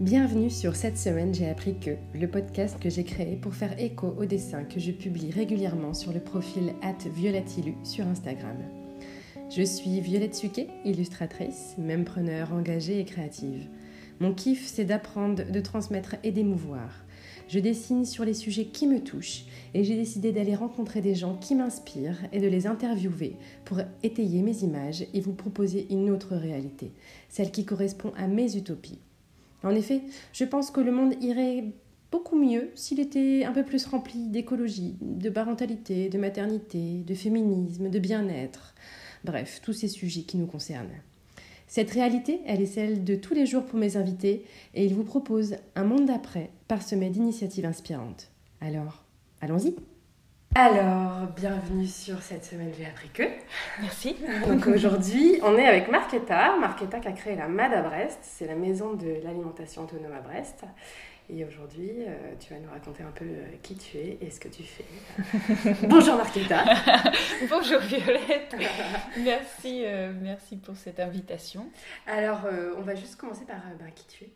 Bienvenue sur cette semaine j'ai appris que, le podcast que j'ai créé pour faire écho aux dessins que je publie régulièrement sur le profil @violetilu sur Instagram. Je suis Violette Suquet, illustratrice, même preneur engagée et créative. Mon kiff, c'est d'apprendre, de transmettre et d'émouvoir. Je dessine sur les sujets qui me touchent et j'ai décidé d'aller rencontrer des gens qui m'inspirent et de les interviewer pour étayer mes images et vous proposer une autre réalité, celle qui correspond à mes utopies. En effet, je pense que le monde irait beaucoup mieux s'il était un peu plus rempli d'écologie, de parentalité, de maternité, de féminisme, de bien-être, bref, tous ces sujets qui nous concernent. Cette réalité, elle est celle de tous les jours pour mes invités et ils vous proposent un monde d'après parsemé d'initiatives inspirantes. Alors, allons-y alors, bienvenue sur cette semaine J'ai appris que. Merci. Donc aujourd'hui, on est avec Marquetta. Marquetta qui a créé la MAD à Brest. C'est la maison de l'alimentation autonome à Brest. Et aujourd'hui, euh, tu vas nous raconter un peu euh, qui tu es et ce que tu fais. Bonjour Marquetta. Bonjour Violette. merci, euh, merci pour cette invitation. Alors, on va juste commencer par ben, qui tu es.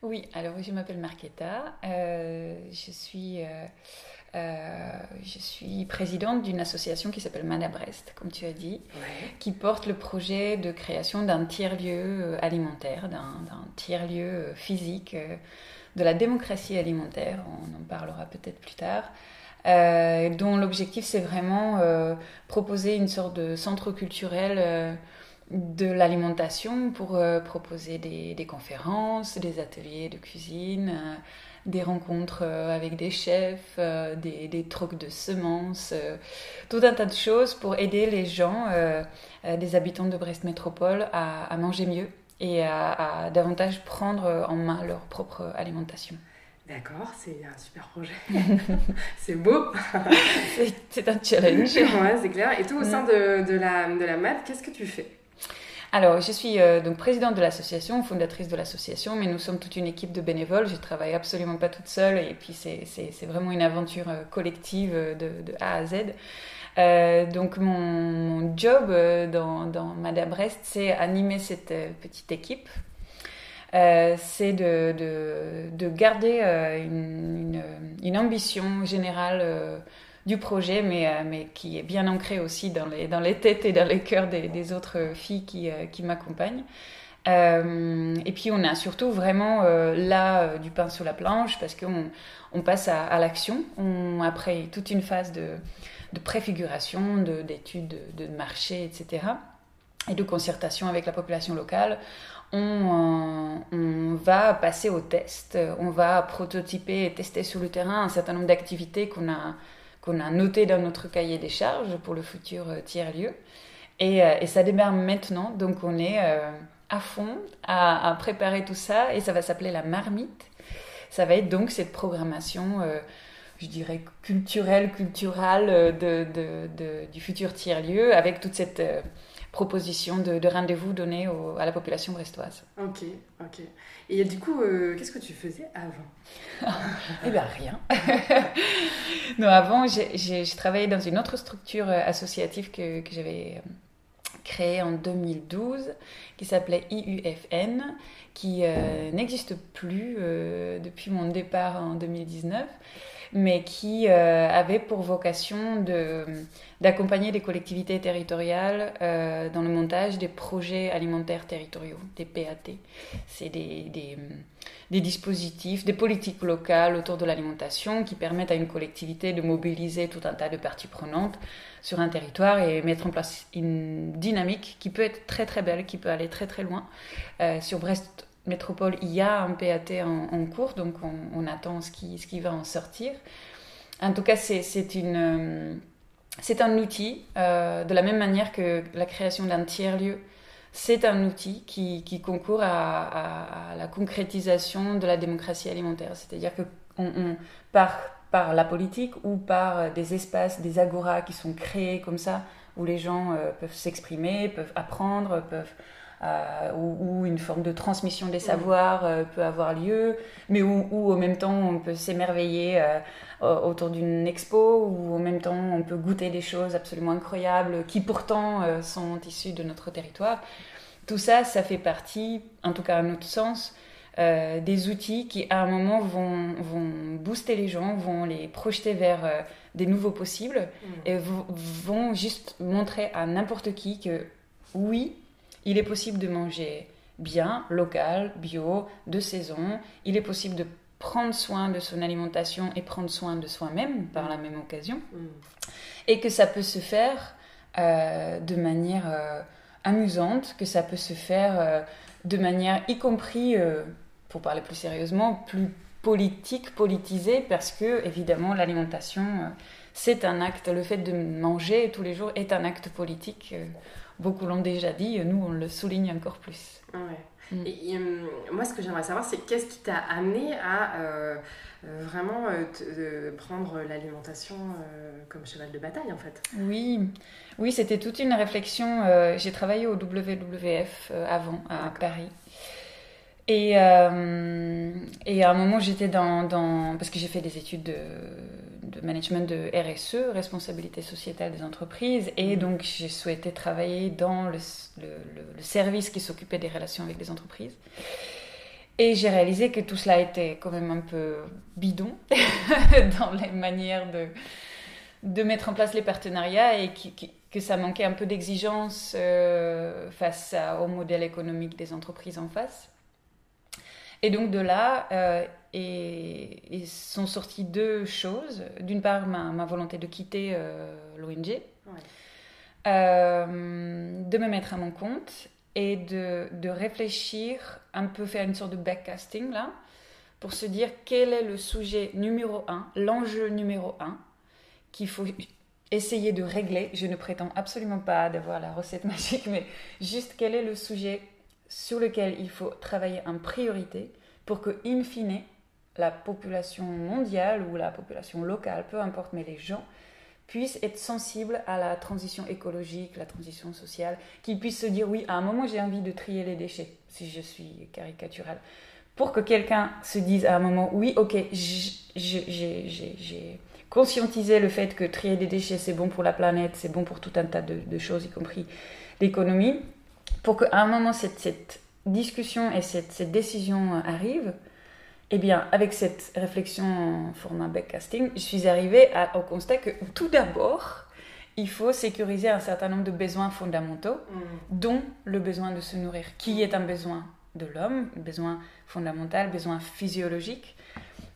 Oui, alors je m'appelle Marquetta. je suis je suis présidente d'une association qui s'appelle Mana Brest, comme tu as dit, qui porte le projet de création d'un tiers-lieu alimentaire, d'un tiers-lieu physique de la démocratie alimentaire, on en parlera peut-être plus tard, euh, dont l'objectif c'est vraiment euh, proposer une sorte de centre culturel euh, de l'alimentation pour proposer des, conférences, des ateliers de cuisine, des rencontres avec des chefs, des, des, trocs de semences, tout un tas de choses pour aider les gens, des habitants de Brest Métropole, à manger mieux et à, davantage prendre en main leur propre alimentation. D'accord, c'est un super projet. c'est beau. c'est un challenge. ouais, c'est clair. Et tout au sein de, de la, de la MAD, qu'est-ce que tu fais? Alors, je suis euh, donc présidente de l'association, fondatrice de l'association, mais nous sommes toute une équipe de bénévoles. Je travaille absolument pas toute seule et puis c'est vraiment une aventure euh, collective de, de A à Z. Euh, donc mon, job euh, dans, Madame Brest, c'est animer cette euh, petite équipe. c'est de, de, de, garder une, ambition générale du projet, mais, mais qui est bien ancrée aussi dans les, dans les têtes et dans les cœurs des, des autres filles qui, qui m'accompagnent. et puis on a surtout vraiment là du pain sur la planche parce qu'on on passe à, l'action. Après toute une phase de, de préfiguration, d'études de, marché, etc. Et de concertation avec la population locale. On, euh, on, va passer au test, on va prototyper et tester sur le terrain un certain nombre d'activités qu'on a, qu'on a notées dans notre cahier des charges pour le futur euh, tiers-lieu. Et, euh, et, ça démarre maintenant, donc on est à fond à, préparer tout ça et ça va s'appeler la marmite. Ça va être donc cette programmation je dirais, culturel, culturel euh, de, du futur tiers-lieu, avec toute cette euh, proposition de, rendez-vous donné à la population brestoise. Ok, ok. Et du coup, euh, qu'est-ce que tu faisais avant Eh bien, rien. non, avant, j'ai travaillé dans une autre structure associative que, que j'avais créée en 2012, qui s'appelait IUFN, qui n'existe plus depuis mon départ en 2019 mais qui euh, avait pour vocation d'accompagner les collectivités territoriales euh, dans le montage des projets alimentaires territoriaux, des PAT. C'est des, des, dispositifs, des politiques locales autour de l'alimentation qui permettent à une collectivité de mobiliser tout un tas de parties prenantes sur un territoire et mettre en place une dynamique qui peut être très très belle, qui peut aller très très loin. Euh, sur Brest, métropole, il y a un PAT en, cours, donc on, attend ce qui, va en sortir. En tout cas, c'est. Euh, un outil, euh, de la même manière que la création d'un tiers-lieu, c'est un outil qui, concourt à, la concrétisation de la démocratie alimentaire. C'est-à-dire que par la politique ou par des espaces, des agoras qui sont créés comme ça, où les gens euh, peuvent s'exprimer, peuvent apprendre, peuvent euh, où, une forme de transmission des savoirs euh, peut avoir lieu, mais où, où, même temps on peut s'émerveiller euh, autour d'une expo, où en même temps on peut goûter des choses absolument incroyables qui pourtant sont issues de notre territoire. Tout ça, ça fait partie, en tout cas à notre sens, des outils qui à un moment vont, vont, booster les gens, vont les projeter vers des nouveaux possibles mm. et vont juste montrer à n'importe qui que oui, il est possible de manger bien, local, bio, de saison. Il est possible de prendre soin de son alimentation et prendre soin de soi-même par la même occasion. Mm. Et que ça peut se faire euh, de manière euh, amusante, que ça peut se faire euh, de manière, y compris, pour parler plus sérieusement, plus politique, politisée, parce que évidemment l'alimentation, c'est un acte, le fait de manger tous les jours est un acte politique. beaucoup l'ont déjà dit, nous on le souligne encore plus. Mm. Et, euh, moi, ce que j'aimerais savoir, c'est qu'est-ce qui t'a amené à euh, euh, vraiment prendre l'alimentation comme cheval de bataille, en fait? Oui, oui c'était toute une réflexion. J'ai travaillé au WWF avant, à Paris. Et, euh, et, à un moment, j'étais dans, dans, Parce que j'ai fait des études de, de, management de RSE, responsabilité sociétale des entreprises, et mhm. donc j'ai souhaité travailler dans le, le, le service qui s'occupait des relations avec les entreprises. Et j'ai réalisé que tout cela était quand même un peu bidon dans les manières de, de mettre en place les partenariats et qui, que ça manquait un peu d'exigence euh, face au modèle économique des entreprises en face. Et donc de là, euh, et, sont sorties deux choses. D'une part, ma, volonté de quitter euh, l'ONG, euh, de me mettre à mon compte et de, de, réfléchir, un peu faire une sorte de backcasting là, pour se dire quel est le sujet numéro un, l'enjeu numéro un qu'il faut essayer de régler. Je ne prétends absolument pas d'avoir la recette magique, mais juste quel est le sujet sur lequel il faut travailler en priorité pour que, in fine, la population mondiale ou la population locale, peu importe, mais les gens puissent être sensibles à la transition écologique, la transition sociale, qu'ils puissent se dire oui, à un moment j'ai envie de trier les déchets, si je suis caricaturale. Pour que quelqu'un se dise à un moment oui, ok, j'ai conscientisé le fait que trier les déchets c'est bon pour la planète, c'est bon pour tout un tas de, choses, y compris l'économie, pour qu'à un moment cette, cette discussion et cette, décision arrive, eh bien, avec cette réflexion en format backcasting, je suis arrivée au constat que tout d'abord, il faut sécuriser un certain nombre de besoins fondamentaux, mm. dont le besoin de se nourrir, qui est un besoin de l'homme, un besoin fondamental, besoin physiologique.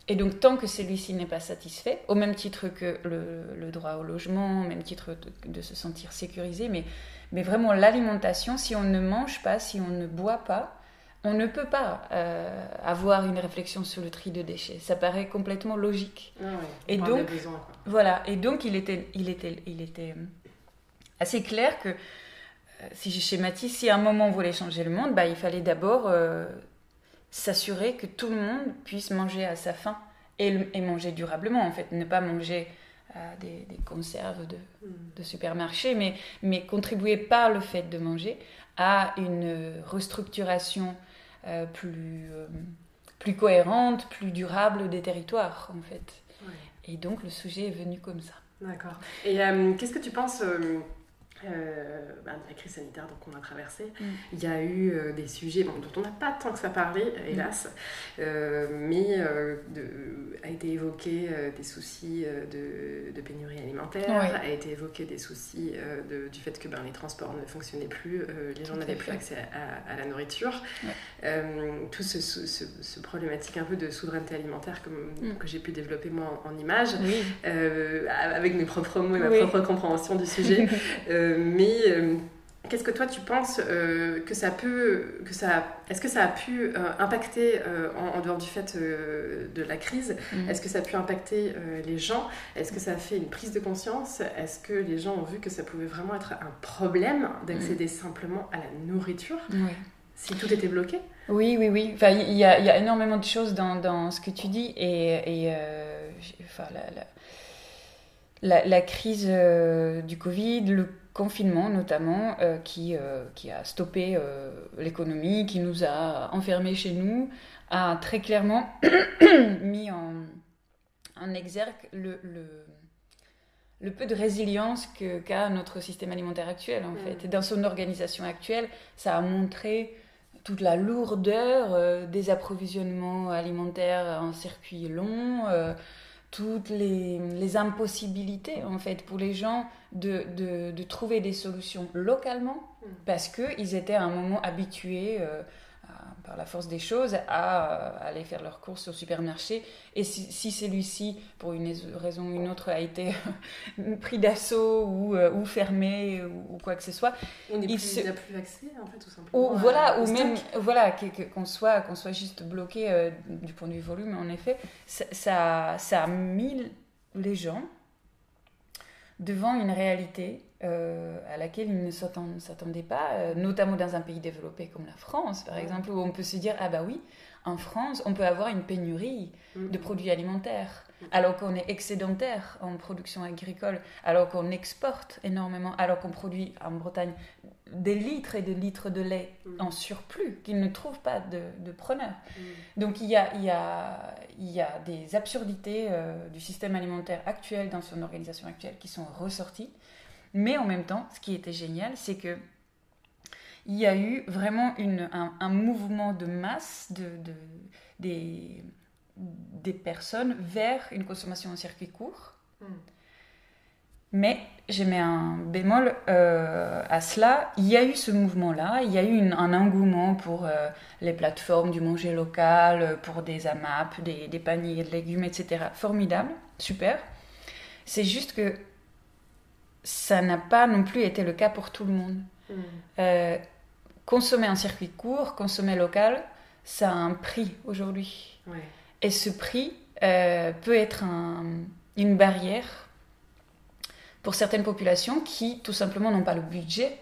Et donc, tant que celui-ci n'est pas satisfait, au même titre que le, droit au logement, au même titre de se sentir sécurisé, mais mais vraiment, l'alimentation, si on ne mange pas, si on ne boit pas, on ne peut pas euh, avoir une réflexion sur le tri de déchets. Ça paraît complètement logique. Ah et donc, voilà. Et donc, il était, il était, il était euh, assez clair que, euh, si je schématise, si à un moment on voulait changer le monde, bah, il fallait d'abord s'assurer que tout le monde puisse manger à sa faim et, et manger durablement, en fait. Ne pas manger des, conserves de, mm. de, supermarché, mais, mais contribuer par le fait de manger à une restructuration euh, plus, euh, plus cohérente, plus durable des territoires, en fait. Et donc le sujet est venu comme ça. D'accord. Et euh, qu'est-ce que tu penses euh, bah, la crise sanitaire qu'on a traversée, mm. il y a eu euh, des sujets dont on n'a pas tant que ça parlé, mm. hélas, euh, mais de, a été évoqué des soucis de, pénurie alimentaire, a été évoqué des soucis de, du fait que ben, les transports ne fonctionnaient plus, les gens n'avaient plus accès à, la nourriture. tout ce, ce, problématique un peu de souveraineté alimentaire comme, mm. que j'ai pu développer moi en, images, avec mes propres mots et ma propre compréhension du sujet. Euh, mais euh, Qu'est-ce que toi tu penses euh, que ça peut, que ça, est-ce que ça a pu impacter en, dehors du fait de la crise mm. Est-ce que ça a pu impacter les gens? Est-ce que ça a fait une prise de conscience? Est-ce que les gens ont vu que ça pouvait vraiment être un problème d'accéder mm. simplement à la nourriture si tout était bloqué? Oui, oui, oui. Enfin, il y, a, y a énormément de choses dans, dans, ce que tu dis et, et enfin, la, la, la, crise du Covid, le confinement notamment, euh, qui, euh, qui a stoppé euh, l'économie, qui nous a enfermés chez nous, a très clairement mis en, en exergue le, le, le, peu de résilience qu'a notre système alimentaire actuel en fait. Et dans son organisation actuelle, ça a montré toute la lourdeur des approvisionnements alimentaires en circuit long, toutes les, impossibilités en fait pour les gens de, de, trouver des solutions localement mm. parce qu'ils étaient à un moment habitués par la force des choses, à, euh, aller faire leurs courses au supermarché. Et si, celui-ci, pour une raison ou une autre, a été pris d'assaut ou, euh, ou, fermé ou, quoi que ce soit, on n'est plus, plus accès, en fait, tout simplement. Ou, voilà, ou même voilà, qu'on soit, qu'on soit juste bloqué euh, du point de vue volume, en effet, ça, ça a mis les gens devant une réalité euh, à laquelle ils ne s'attendaient pas, euh, notamment dans un pays développé comme la France, par exemple, où on peut se dire, ah bah oui, en France, on peut avoir une pénurie mm. de produits alimentaires, mm. alors qu'on est excédentaire en production agricole, alors qu'on exporte énormément, alors qu'on produit en Bretagne des litres et des litres de lait mm. en surplus, qu'ils ne trouvent pas de, preneurs. Donc il y, a, il, y a, il y a des absurdités euh, du système alimentaire actuel, dans son organisation actuelle, qui sont ressorties. Mais en même temps, ce qui était génial, c'est que il y a eu vraiment une, un, mouvement de masse de, de, des, des, personnes vers une consommation en circuit court. Hmm. Mais j'ai mis un bémol euh, à cela. Il y a eu ce mouvement-là, il y a eu un engouement pour euh, les plateformes du manger local, pour des AMAP, des, des paniers de légumes, etc. Formidable, super. C'est juste que ça n'a pas non plus été le cas pour tout le monde. Hmm. Euh, consommer en circuit court, consommer local, ça a un prix aujourd'hui. Et ce prix euh, peut être une barrière pour certaines populations qui tout simplement n'ont pas le budget.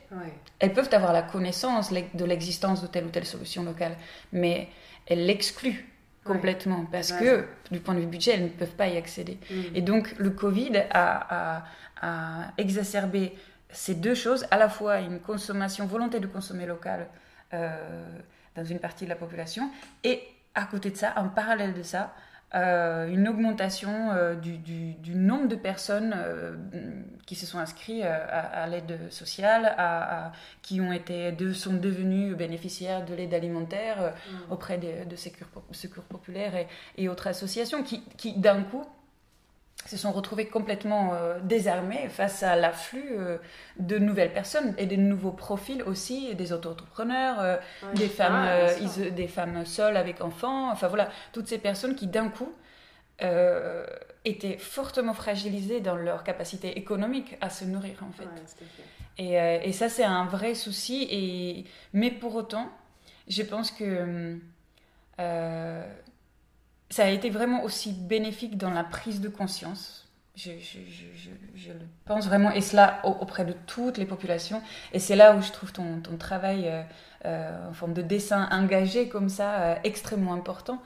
Elles peuvent avoir la connaissance de l'existence de telle ou telle solution locale, mais elles l'excluent complètement parce que du point de vue budget, elles ne peuvent pas y accéder. Hmm. Et donc le Covid a, exacerber ces deux choses, à la fois une consommation, volonté de consommer local euh, dans une partie de la population, et à côté de ça, en parallèle de ça, euh, une augmentation euh, du, du, nombre de personnes qui se sont inscrites à, l'aide sociale, à, qui ont été, de, sont devenus bénéficiaires de l'aide alimentaire mmh. auprès de, de secours, secours populaires et, et, autres associations qui, qui d'un coup, se sont retrouvés complètement euh, désarmés face à l'afflux euh, de nouvelles personnes et de nouveaux profils aussi, des auto-entrepreneurs, euh, des, femmes, des femmes seules avec enfants, enfin voilà, toutes ces personnes qui d'un coup étaient fortement fragilisées dans leur capacité économique à se nourrir en fait. et, et, ça c'est un vrai souci, et... mais pour autant, je pense que ça a été vraiment aussi bénéfique dans la prise de conscience. Je, le pense vraiment, et cela auprès de toutes les populations. Et c'est là où je trouve ton, ton travail euh, euh, en forme de dessin engagé comme ça euh, extrêmement important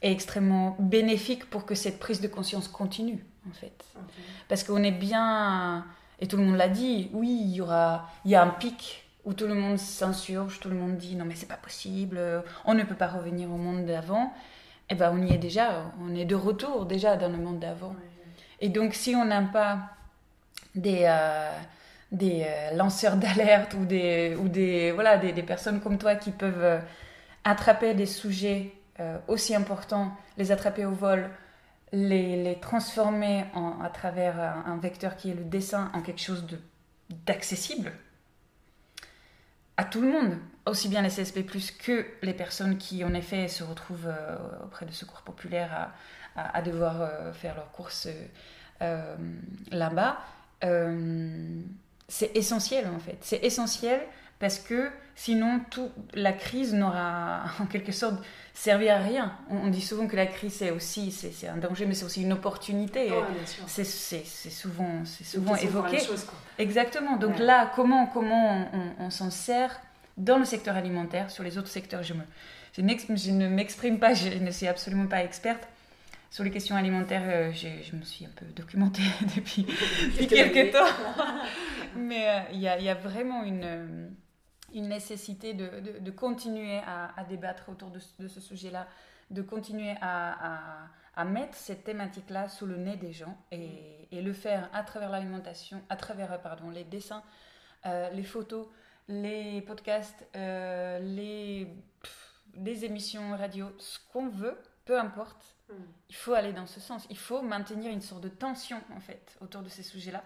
et extrêmement bénéfique pour que cette prise de conscience continue, en fait. Parce qu'on est bien, et tout le monde l'a dit, oui, il y aura, il y a un pic où tout le monde s'insurge, tout le monde dit non mais c'est pas possible, on ne peut pas revenir au monde d'avant eh ben, on y est déjà, on est de retour déjà dans le monde d'avant. Et donc, si on n'a pas des, euh, des euh, lanceurs d'alerte ou, des, ou des, voilà, des, des, personnes comme toi qui peuvent euh, attraper des sujets aussi importants, les attraper au vol, les, les transformer en, à travers un, vecteur qui est le dessin en quelque chose d'accessible à tout le monde aussi bien les CSP+, que les personnes qui, en effet, se retrouvent euh, auprès de secours populaires à, à, devoir euh, faire leurs courses euh, là-bas, c'est essentiel, en fait. C'est essentiel parce que sinon, toute la crise n'aura, en quelque sorte, servi à rien. On, dit souvent que la crise, c'est aussi c'est, un danger, mais c'est aussi une opportunité. c'est, souvent, c'est souvent évoqué. Exactement. Donc là, comment, comment on s'en sert dans le secteur alimentaire, sur les autres secteurs, je, me, je, ne m'exprime pas, je ne suis absolument pas experte. Sur les questions alimentaires, euh, je me suis un peu documentée depuis, quelques temps. Mais euh, il y, a, y, a vraiment une, euh, une nécessité de, de, continuer à, à, débattre autour de, de ce sujet-là, de continuer à, à, à mettre cette thématique-là sous le nez des gens et, et, le faire à travers l'alimentation, à travers pardon, les dessins, les photos, les podcasts, euh, les, les émissions radio, ce qu'on veut, peu importe, mm. il faut aller dans ce sens. Il faut maintenir une sorte de tension, en fait, autour de ces sujets-là,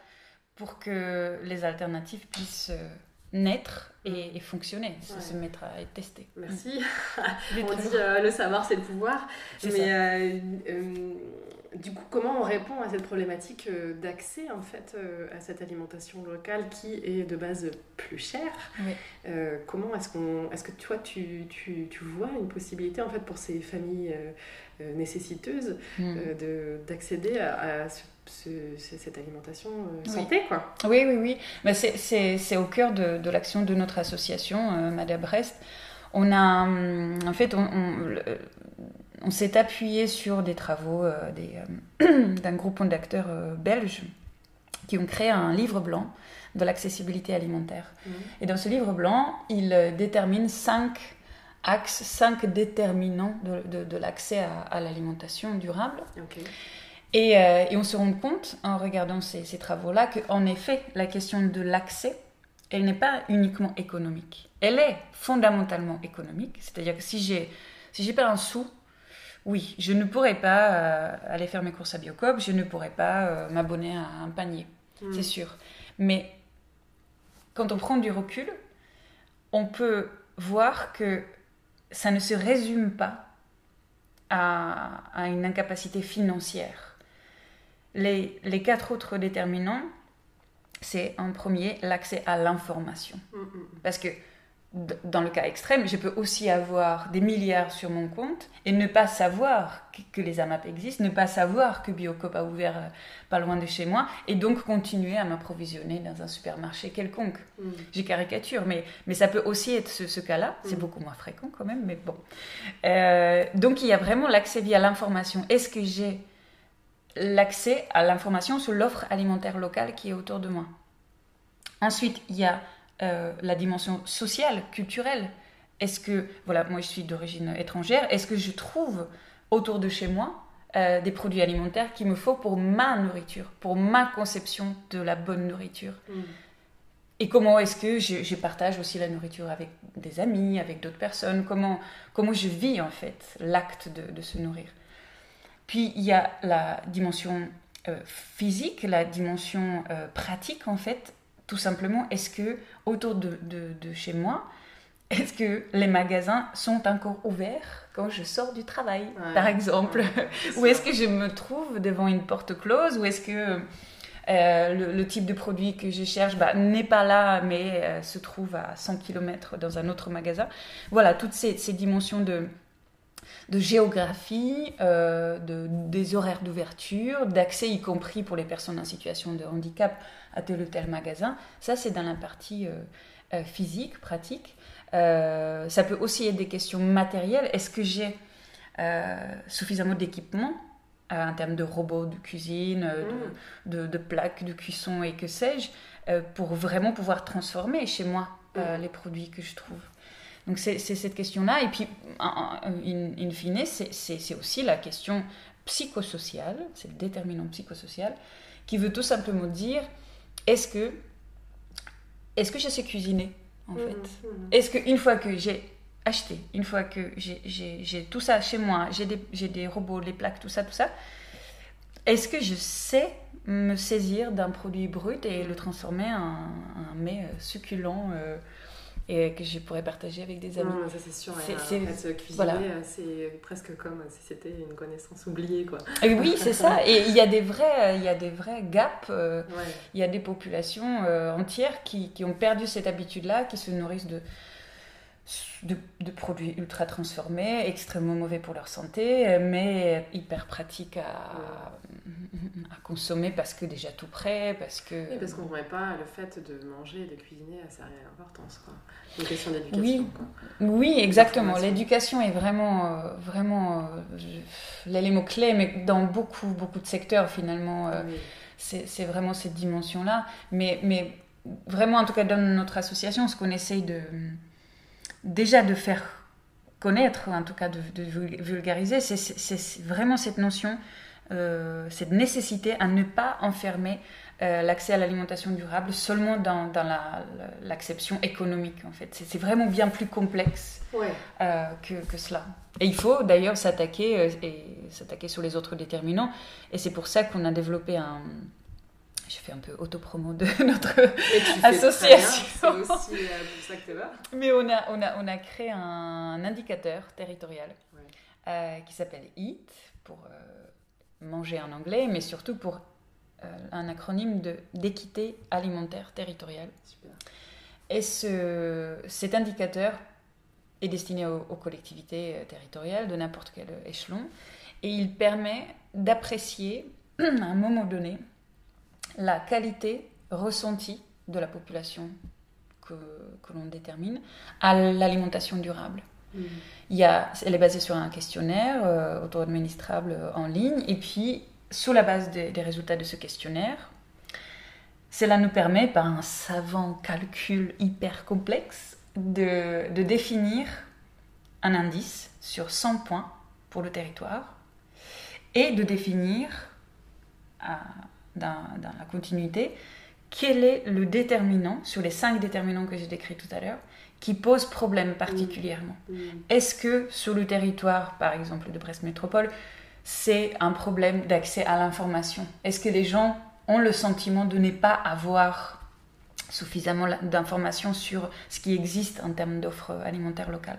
pour que les alternatives puissent euh, naître et, mm. fonctionner, se mettre à être testé. Merci. on dit euh, le savoir, c'est le pouvoir. Mais euh, euh, du coup, comment on répond à cette problématique d'accès en fait à cette alimentation locale qui est de base plus chère Comment est-ce qu'on, est-ce que toi tu, tu, tu, vois une possibilité en fait pour ces familles nécessiteuses mm. de d'accéder à, à ce cette alimentation euh, santé, quoi? Oui, oui, oui. Mais c'est au cœur de, de l'action de notre association, euh, Madame Brest. On a, hum, en fait, on, on, s'est appuyé sur des travaux euh, d'un groupe d'acteurs belges qui ont créé un livre blanc de l'accessibilité alimentaire. Mmh. Et dans ce livre blanc, ils déterminent cinq axes, cinq déterminants de, de, l'accès à, à l'alimentation durable. Okay. Euh, et, on se rend compte, en regardant ces, travaux-là, qu'en effet, la question de l'accès, elle n'est pas uniquement économique. Elle est fondamentalement économique. C'est-à-dire que si j'ai si j'ai pas un sou, oui, je ne pourrais pas euh, aller faire mes courses à Biocop, je ne pourrais pas euh, m'abonner à un panier, mm. c'est sûr. Mais quand on prend du recul, on peut voir que ça ne se résume pas à, à une incapacité financière les, quatre autres déterminants, c'est en premier l'accès à l'information. Mm, mm. Parce que dans le cas extrême, je peux aussi avoir des milliards sur mon compte et ne pas savoir que les AMAP existent, ne pas savoir que Biocop a ouvert euh, pas loin de chez moi et donc continuer à m'approvisionner dans un supermarché quelconque. J'ai caricature, mais, mais ça peut aussi être ce, cas-là. C'est beaucoup moins fréquent quand même, mais bon. Euh, donc il y a vraiment l'accès via l'information. Est-ce que j'ai l'accès à l'information sur l'offre alimentaire locale qui est autour de moi? Ensuite, il y a euh, la dimension sociale, culturelle. Est-ce que, voilà, moi je suis d'origine étrangère, est-ce que je trouve autour de chez moi euh, des produits alimentaires qu'il me faut pour ma nourriture, pour ma conception de la bonne nourriture? Mm. Et comment est-ce que je, partage aussi la nourriture avec des amis, avec d'autres personnes? Comment, comment je vis en fait l'acte de se nourrir? Puis il y a la dimension euh, physique, la dimension euh, pratique en fait. Tout simplement, est-ce que autour de, de, chez moi, est-ce que les magasins sont encore ouverts quand je sors du travail, par exemple Ou est-ce que je me trouve devant une porte close Ou est-ce que euh, le, type de produit que je cherche bah, n'est pas là, mais se trouve à 100 km dans un autre magasin. Voilà, toutes ces, ces dimensions de, de géographie, euh, de, des horaires d'ouverture, d'accès y compris pour les personnes en situation de handicap à tel ou tel magasin. Ça, c'est dans la partie euh, euh, physique, pratique. ça peut aussi être des questions matérielles. Est-ce que j'ai suffisamment d'équipement en termes de robots de cuisine, mmh. de, plaques de cuisson et que sais-je, pour vraiment pouvoir transformer chez moi mmh. les produits que je trouve? Donc c'est cette question-là. Et puis, in, fine, c'est aussi la question psychosociale, c'est le déterminant psychosocial, qui veut tout simplement dire est-ce que, je sais cuisiner en mmh, fait? mmh. Est-ce qu'une fois que j'ai acheté, une fois que j'ai tout ça chez moi, j'ai des, des, robots, les plaques, tout ça, tout ça, est-ce que je sais me saisir d'un produit brut et le transformer en, un mets euh, succulent euh, et que je pourrais partager avec des amis. ça c'est sûr. C'est, en fait, cuisiner, euh, c'est presque comme si c'était une connaissance oubliée, quoi. Et oui, c'est ça. Et il y a des vrais, il y a des vrais gaps. Euh, il y a des populations euh, entières qui, qui, ont perdu cette habitude-là, qui se nourrissent de de, produits ultra transformés, extrêmement mauvais pour leur santé, mais hyper pratiques à, à consommer parce que déjà tout prêt, parce que... Oui, parce qu'on ne voit pas le fait de manger et de cuisiner à sa réelle importance, quoi. Une question d'éducation, oui. Oui, exactement. L'éducation est vraiment, euh, vraiment euh, l'élément clé, mais dans beaucoup, beaucoup de secteurs, finalement, euh, c'est vraiment cette dimension-là. Mais, mais vraiment, en tout cas, dans notre association, ce qu'on essaye de déjà de faire connaître, en tout cas de, vulgariser, c'est vraiment cette notion cette nécessité à ne pas enfermer l'accès à l'alimentation durable seulement dans, dans l'acception économique en fait. C'est vraiment bien plus complexe que, que, cela. Et il faut d'ailleurs s'attaquer et s'attaquer sur les autres déterminants. Et c'est pour ça qu'on a développé un, je fais un peu autopromo de notre association. C'est aussi euh, pour ça que tu vas. Mais on a, on, a, on a créé un indicateur territorial euh, qui s'appelle EAT pour euh, manger en anglais, mais surtout pour un acronyme d'équité alimentaire territoriale. Super. Et ce, cet indicateur est destiné aux, aux collectivités territoriales de n'importe quel échelon et il permet d'apprécier à un moment donné la qualité ressentie de la population que, que l'on détermine à l'alimentation durable. Mm. Il y a, elle est basée sur un questionnaire euh, auto-administrable euh, en ligne, et puis sous la base des, résultats de ce questionnaire, cela nous permet, par un savant calcul hyper complexe, de, de définir un indice sur 100 points pour le territoire et de définir dans, la continuité, quel est le déterminant, sur les cinq déterminants que j'ai décrits tout à l'heure, qui pose problème particulièrement? Mm. Mm. Est-ce que sur le territoire, par exemple, de Brest Métropole, c'est un problème d'accès à l'information? Est-ce que les gens ont le sentiment de ne pas avoir suffisamment d'informations sur ce qui existe en termes d'offres alimentaires locales?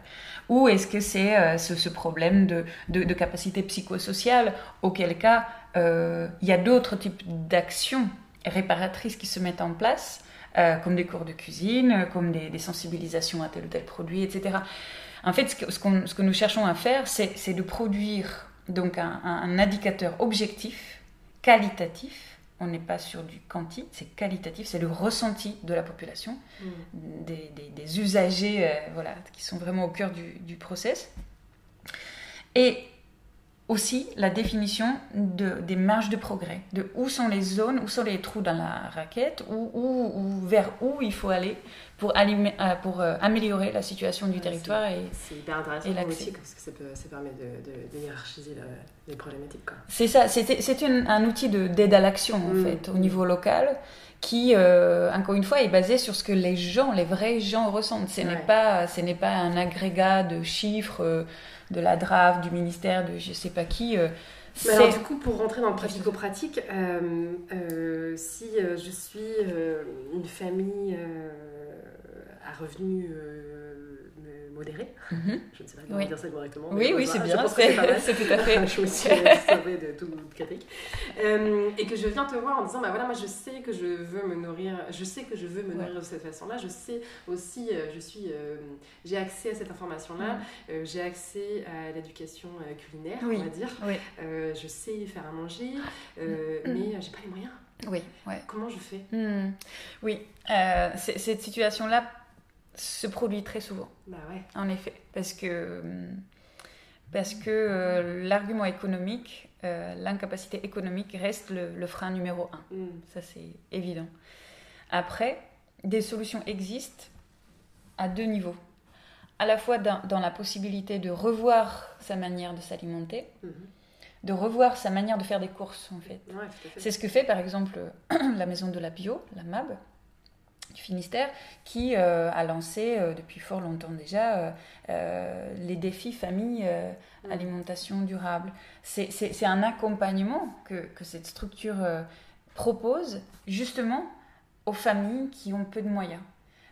Ou est-ce que c'est euh, ce, problème de, de, de, capacité psychosociale, auquel cas euh, il y a d'autres types d'actions réparatrices qui se mettent en place, euh, comme des cours de cuisine, comme des, sensibilisations à tel ou tel produit, etc. En fait, ce que, ce, que nous cherchons à faire, c'est de produire donc un, indicateur objectif, qualitatif. On n'est pas sur du quanti, c'est qualitatif, c'est le ressenti de la population, mm. des, usagers euh, voilà, qui sont vraiment au cœur du, du process. Et aussi la définition de, des marges de progrès, de où sont les zones, où sont les trous dans la raquette, ou, ou, vers où il faut aller pour, euh, pour euh, améliorer la situation du territoire. C'est hyper intéressant aussi parce que ça, peut, ça permet de, de, hiérarchiser les problématiques. C'est ça, c'est un outil d'aide à l'action en mm. fait, au niveau local qui, euh, encore une fois, est basé sur ce que les gens, les vrais gens ressentent. Ce n'est pas, ce n'est pas un agrégat de chiffres de la DRAF, du ministère, de je sais pas qui. Euh, alors du coup, pour rentrer dans le pratico-pratique, euh, euh, si je suis une famille à revenus modéré. Mhm. Je ne sais pas comment dire ça correctement. Oui, oui, c'est bien. C'est tout à fait. je me suis sauvée de toute critique. Euh, et que je viens te voir en disant, bah voilà, moi je sais que je veux me nourrir, je sais que je veux me nourrir de cette façon-là. Je sais aussi, euh, je suis, euh, j'ai accès à cette information-là. Mhm. j'ai accès à l'éducation culinaire, on va dire. je sais faire à manger, mhm. mais j'ai pas les moyens. Oui, ouais. Comment je fais? Oui, cette situation-là se produit très souvent. Bah ouais. En effet, parce que, parce que euh, l'argument économique, euh, l'incapacité économique reste le, frein numéro un. Mm. Ça, c'est évident. Après, des solutions existent à deux niveaux. À la fois dans, la possibilité de revoir sa manière de s'alimenter, mm-hmm. de revoir sa manière de faire des courses, en fait. c'est ce que fait, par exemple, la maison de la bio, la MAB, du Finistère, qui euh, a lancé euh, depuis fort longtemps déjà euh, les défis famille mm. alimentation durable. C'est un accompagnement que, que cette structure propose justement aux familles qui ont peu de moyens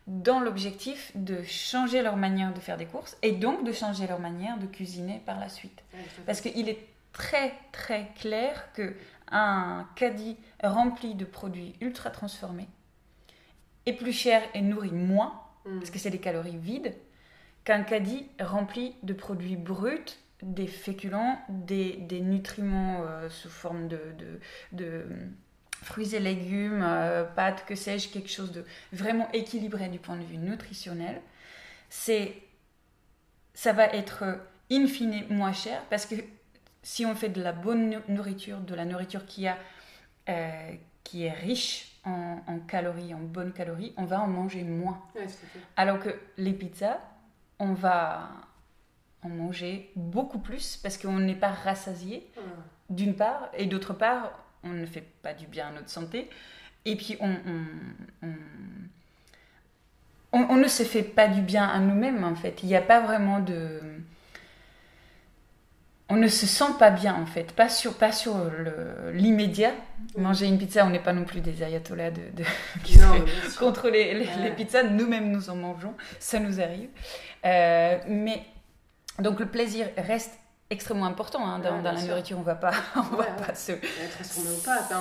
dans l'objectif de changer leur manière de faire des courses et donc de changer leur manière de cuisiner par la suite. Parce qu'il est très très clair que un caddie rempli de produits ultra transformés est plus cher et nourrit moins, mm. parce que c'est des calories vides, qu'un caddie rempli de produits bruts, des féculents, des, des nutriments euh, sous forme de, de, de, fruits et légumes, euh, pâtes, que sais-je, quelque chose de vraiment équilibré du point de vue nutritionnel. C'est, ça va être in fine moins cher, parce que si on fait de la bonne nourriture, de la nourriture qui, a, euh, qui est riche en, calories, en bonnes calories, on va en manger moins. Alors que les pizzas, on va en manger beaucoup plus parce qu'on n'est pas rassasié. d'une part, et d'autre part, on ne fait pas du bien à notre santé. Et puis, on, on, on, on ne se fait pas du bien à nous-mêmes, en fait. Il n'y a pas vraiment de on ne se sent pas bien en fait, pas sur, pas sur l'immédiat. Manger une pizza, on n'est pas non plus des ayatollahs de, de contre les, les, pizzas, nous-mêmes nous en mangeons, ça nous arrive. Euh, mais donc le plaisir reste extrêmement important hein, dans, la nourriture. On va pas, on va pas se.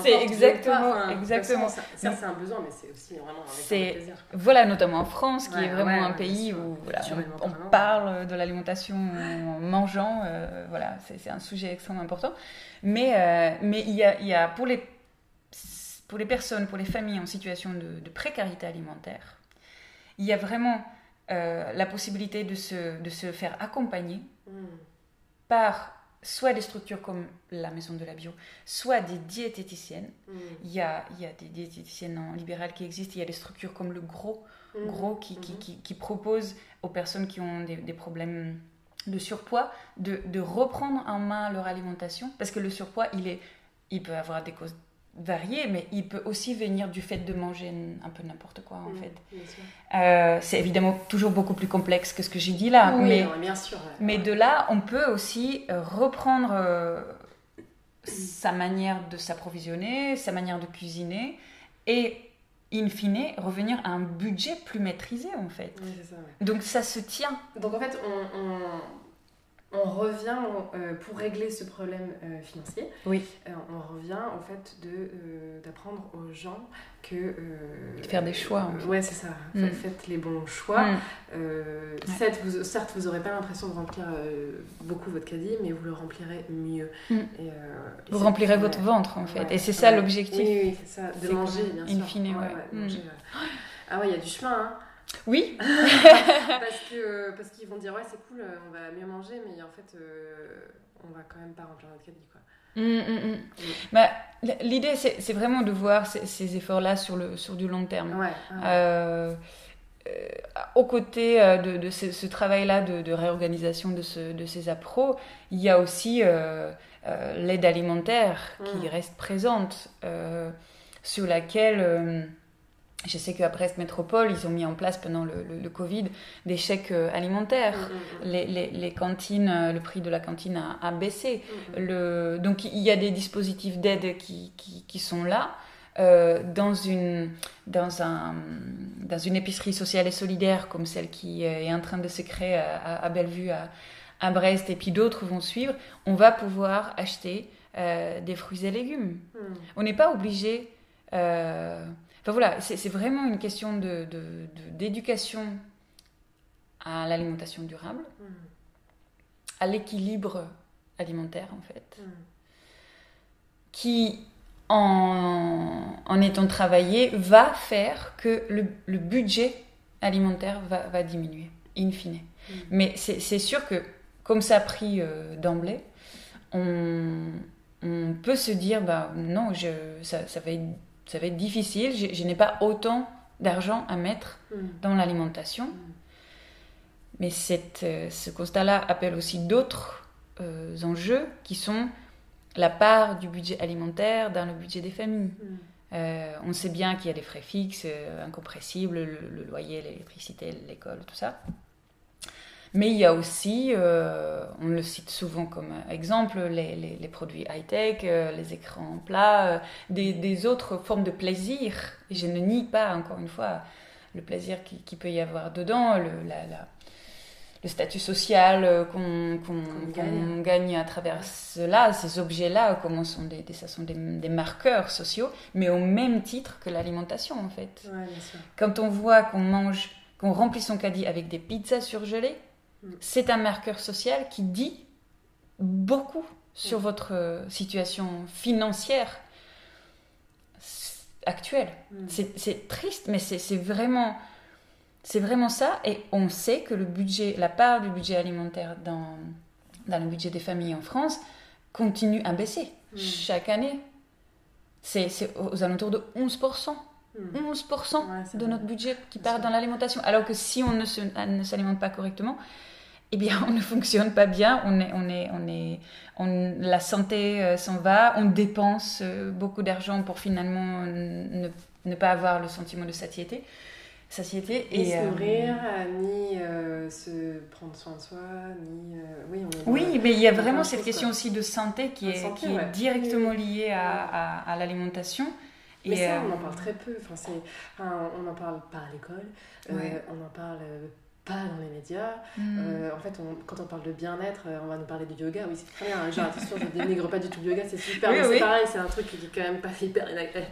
C'est exactement, exactement. Ça, c'est un besoin, mais c'est aussi vraiment un plaisir. Voilà, notamment en France, qui est vraiment un pays où voilà, on, parle de l'alimentation en mangeant. Euh, voilà, c'est un sujet extrêmement important. Mais euh, mais il y a, il y a pour les pour les personnes, pour les familles en situation de, précarité alimentaire, il y a vraiment euh, la possibilité de se, de se faire accompagner. Mm par soit des structures comme la Maison de la Bio, soit des diététiciennes. Mm. Il, y a, il y a des diététiciennes en libéral qui existent, il y a des structures comme le Gros, mm. Gros qui, qui, mm-hmm. qui, proposent aux personnes qui ont des, des problèmes de surpoids de, de, reprendre en main leur alimentation, parce que le surpoids, il, est, il peut avoir des causes varié, mais il peut aussi venir du fait de manger un peu n'importe quoi en fait. Euh, c'est évidemment toujours beaucoup plus complexe que ce que j'ai dit là, mais, bien sûr, mais de là, on peut aussi euh, reprendre euh, sa manière de s'approvisionner, sa manière de cuisiner, et in fine, revenir à un budget plus maîtrisé en fait. Ça, Donc ça se tient. Donc en fait, on on revient euh, pour régler ce problème euh, financier. Oui. Euh, on revient en fait de d'apprendre aux gens que faire des choix. En Ouais, c'est ça. Mm. Faites les bons choix. Mm. certes, vous, certes, vous pas l'impression de remplir beaucoup votre caddie, mais vous le remplirez mieux. Mm. Et, vous remplirez votre ventre en fait. et c'est ça l'objectif. Oui, oui c'est ça. De manger, bien sûr. In fine, ah ouais, il y a du chemin. Hein. Oui. parce que parce qu'ils vont dire ouais c'est cool, on va mieux manger, mais en fait euh, on va quand même pas remplir notre caddie quoi. Bah, L'idée c'est vraiment de voir ces, efforts-là sur, le, sur du long terme. Ouais, euh, euh, aux côtés de, de ce, travail-là de, de, réorganisation de, ce, de ces appros, il y a aussi l'aide alimentaire qui reste présente, sur laquelle je sais qu'à Brest Métropole, ils ont mis en place pendant le, le, Covid des chèques euh, alimentaires. Mm, mm, mm. Les, les, les, cantines, euh, le prix de la cantine a, a baissé. Le, donc il y a des dispositifs d'aide qui, qui, qui, sont là. Euh, dans, une, dans, un, dans une épicerie sociale et solidaire comme celle qui est en train de se créer à, à Bellevue, à, à, Brest, et puis d'autres vont suivre, on va pouvoir acheter euh, des fruits et légumes. On n'est pas obligé... Euh, Enfin voilà, c'est vraiment une question d'éducation de, de, à l'alimentation durable, mm. à l'équilibre alimentaire en fait, mm. qui en, en, étant travaillé va faire que le, le budget alimentaire va, va, diminuer, in fine. Mm. Mais c'est sûr que comme ça a pris euh, d'emblée, on, on, peut se dire, bah non, je, ça, ça va être ça va être difficile. Je, n'ai pas autant d'argent à mettre mm. dans l'alimentation. Mm. Mais cette, euh, ce constat-là appelle aussi d'autres euh, enjeux qui sont la part du budget alimentaire dans le budget des familles. Mm. Euh, on sait bien qu'il y a des frais fixes, incompressibles, le loyer, l'électricité, l'école, tout ça. Mais il y a aussi, euh, on le cite souvent comme exemple, les, les, produits high-tech, euh, les écrans plats, euh, des, des, autres formes de plaisir. Et je ne nie pas, encore une fois, le plaisir qui, qui peut y avoir dedans, le, la, la, le statut social qu'on gagne. gagne. à travers cela, ces objets-là, comment sont des, des, ça sont des, des, marqueurs sociaux, mais au même titre que l'alimentation, en fait. Ouais, Quand on voit qu'on mange, qu'on remplit son caddie avec des pizzas surgelées, c'est un marqueur social qui dit beaucoup sur votre euh, situation financière actuelle. Mm. C'est triste, mais c'est vraiment, vraiment ça. Et on sait que le budget, la part du budget alimentaire dans, dans le budget des familles en France continue à baisser mm. chaque année. C'est aux alentours de 11%. 11% mm. de notre budget qui part dans l'alimentation. Alors que si on ne s'alimente pas correctement, eh bien, on ne fonctionne pas bien, on est, on est, on est, on, la santé euh, s'en va, on dépense euh, beaucoup d'argent pour finalement ne, ne, pas avoir le sentiment de satiété. satiété et, se nourrir, ni se prendre soin de soi, ni... oui, oui mais il y a vraiment cette question aussi de santé qui est, qui est directement liée à, à, l'alimentation. Mais ça, on en parle très peu. Enfin, on en parle pas à l'école, on en parle pas dans les médias. Mm. Euh, en fait, quand on parle de bien-être, euh, on va nous parler du yoga. Oui, c'est très bien. Hein. Genre, attention, je dénigre pas du tout le yoga, c'est super. mais c'est pareil, c'est un truc qui est quand même pas, hyper,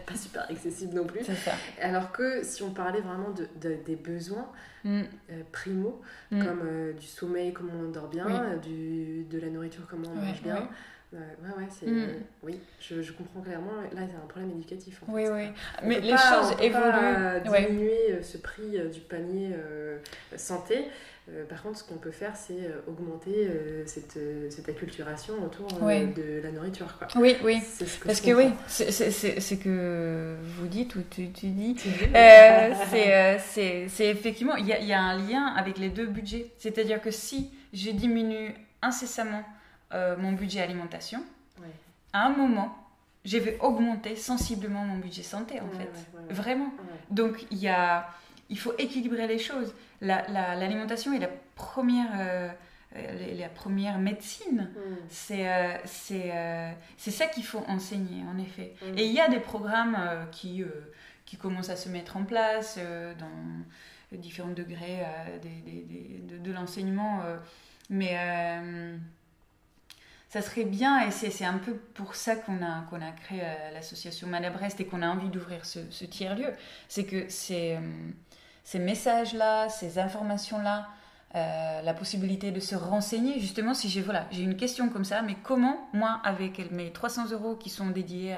pas super accessible non plus. Ça. Alors que si on parlait vraiment de, des besoins mm. euh, primo, mm. comme du sommeil, comment on dort bien, du, de la nourriture, comment on mange bien. Ouais, ouais, c'est... Mm. Oui, je, je, comprends clairement. Là, c'est un problème éducatif. En oui, oui. Mais les choses évoluent. Pas diminuer euh, ce prix euh, du panier euh, santé. par contre, ce qu'on peut faire, c'est augmenter cette, cette, acculturation autour de la nourriture. Quoi. Oui, oui. Parce que oui, c'est ce que vous dites ou tu, tu dis. c'est effectivement, il y y a un lien avec les deux budgets. C'est-à-dire que si je diminue incessamment euh, mon budget alimentation, à un moment, je vais augmenter sensiblement mon budget santé, en fait. Vraiment. Donc, il, y a, il faut équilibrer les choses. L'alimentation est la première... Euh, la première médecine. Mm. C'est euh, c'est ça qu'il faut enseigner, en effet. Mm. Et il y a des programmes qui, qui commencent à se mettre en place dans différents degrés de, de l'enseignement. mais ça serait bien, et c'est un peu pour ça qu'on a, qu'on a créé euh, l'association Madabrest et qu'on a envie d'ouvrir ce, tiers-lieu, c'est que ces, euh, ces messages-là, ces informations-là, euh, la possibilité de se renseigner, justement, si j'ai voilà, une question comme ça, mais comment, moi, avec mes 300 euros qui sont dédiés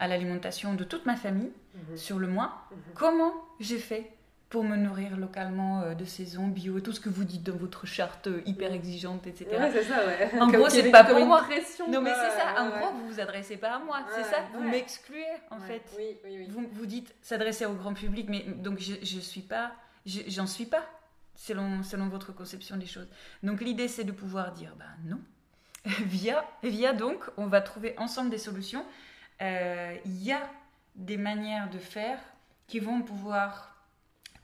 à, l'alimentation de toute ma famille mhm. sur le mois, mhm. comment j'ai fait pour me nourrir localement euh, de saison, bio, tout ce que vous dites dans votre charte euh, hyper exigeante, etc. Ouais, c'est ça, ouais. En gros, c'est pas pour moi. non, mais c'est ça. En gros, vous vous adressez pas à moi. c'est ça. Vous m'excluez, en fait. Oui, oui, oui. Vous, vous dites s'adresser au grand public, mais donc je, je suis pas, j'en suis pas, selon, selon votre conception des choses. Donc l'idée, c'est de pouvoir dire, bah non. via, via donc, on va trouver ensemble des solutions. Euh, il y a des manières de faire qui vont pouvoir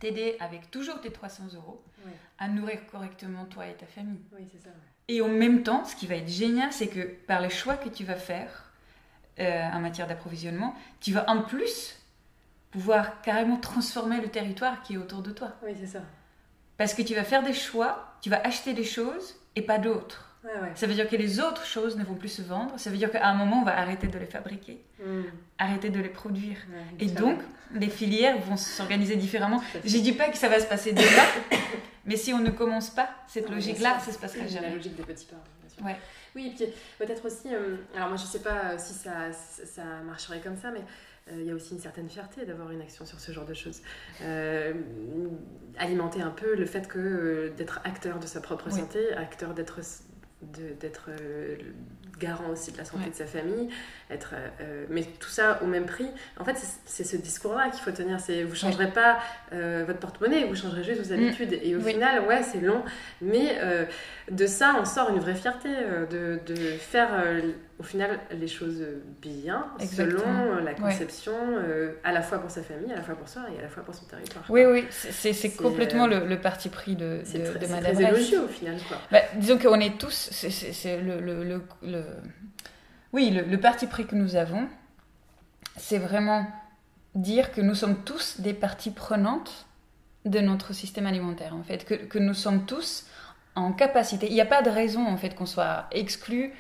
t'aider avec toujours tes 300 euros à nourrir correctement toi et ta famille. Oui, c'est ça. Et en même temps, ce qui va être génial, c'est que par les choix que tu vas faire euh, en matière d'approvisionnement, tu vas en plus pouvoir carrément transformer le territoire qui est autour de toi. Oui, c'est ça. Parce que tu vas faire des choix, tu vas acheter des choses et pas d'autres. Ça veut dire que les autres choses ne vont plus se vendre. Ça veut dire qu'à un moment, on va arrêter de les fabriquer, hmm. arrêter de les produire. et donc, les filières vont s'organiser différemment. Je ne dis pas que ça va se passer déjà, mais si on ne commence pas cette logique-là, ça se passera jamais. La logique des petits pas, bien sûr. Ouais. Oui, et puis peut-être aussi, euh, alors moi je ne sais pas si ça, ça marcherait comme ça, mais euh, il y a aussi une certaine fierté d'avoir une action sur ce genre de choses. Euh, alimenter un peu le fait que d'être acteur de sa propre santé, acteur d'être d'être euh, garant aussi de la santé de sa famille, être, euh, mais tout ça au même prix. En fait, c'est ce discours-là qu'il faut tenir. C'est vous changerez pas euh, votre porte-monnaie, vous changerez juste vos mm. habitudes. Et au final, ouais, c'est long, mais de ça, on sort une vraie fierté de, de faire au final les choses bien, selon la conception, à la fois pour sa famille, à la fois pour soi et à la fois pour son territoire. Oui, oui, c'est complètement le, parti pris de, de, de Madame. C'est élogieux au final. Quoi. Bah, disons qu'on est tous, c'est le, le, le, oui, le, parti pris que nous avons, c'est vraiment dire que nous sommes tous des parties prenantes de notre système alimentaire, en fait, que, que nous sommes tous en capacité. Il n'y a pas de raison, en fait, qu'on soit exclu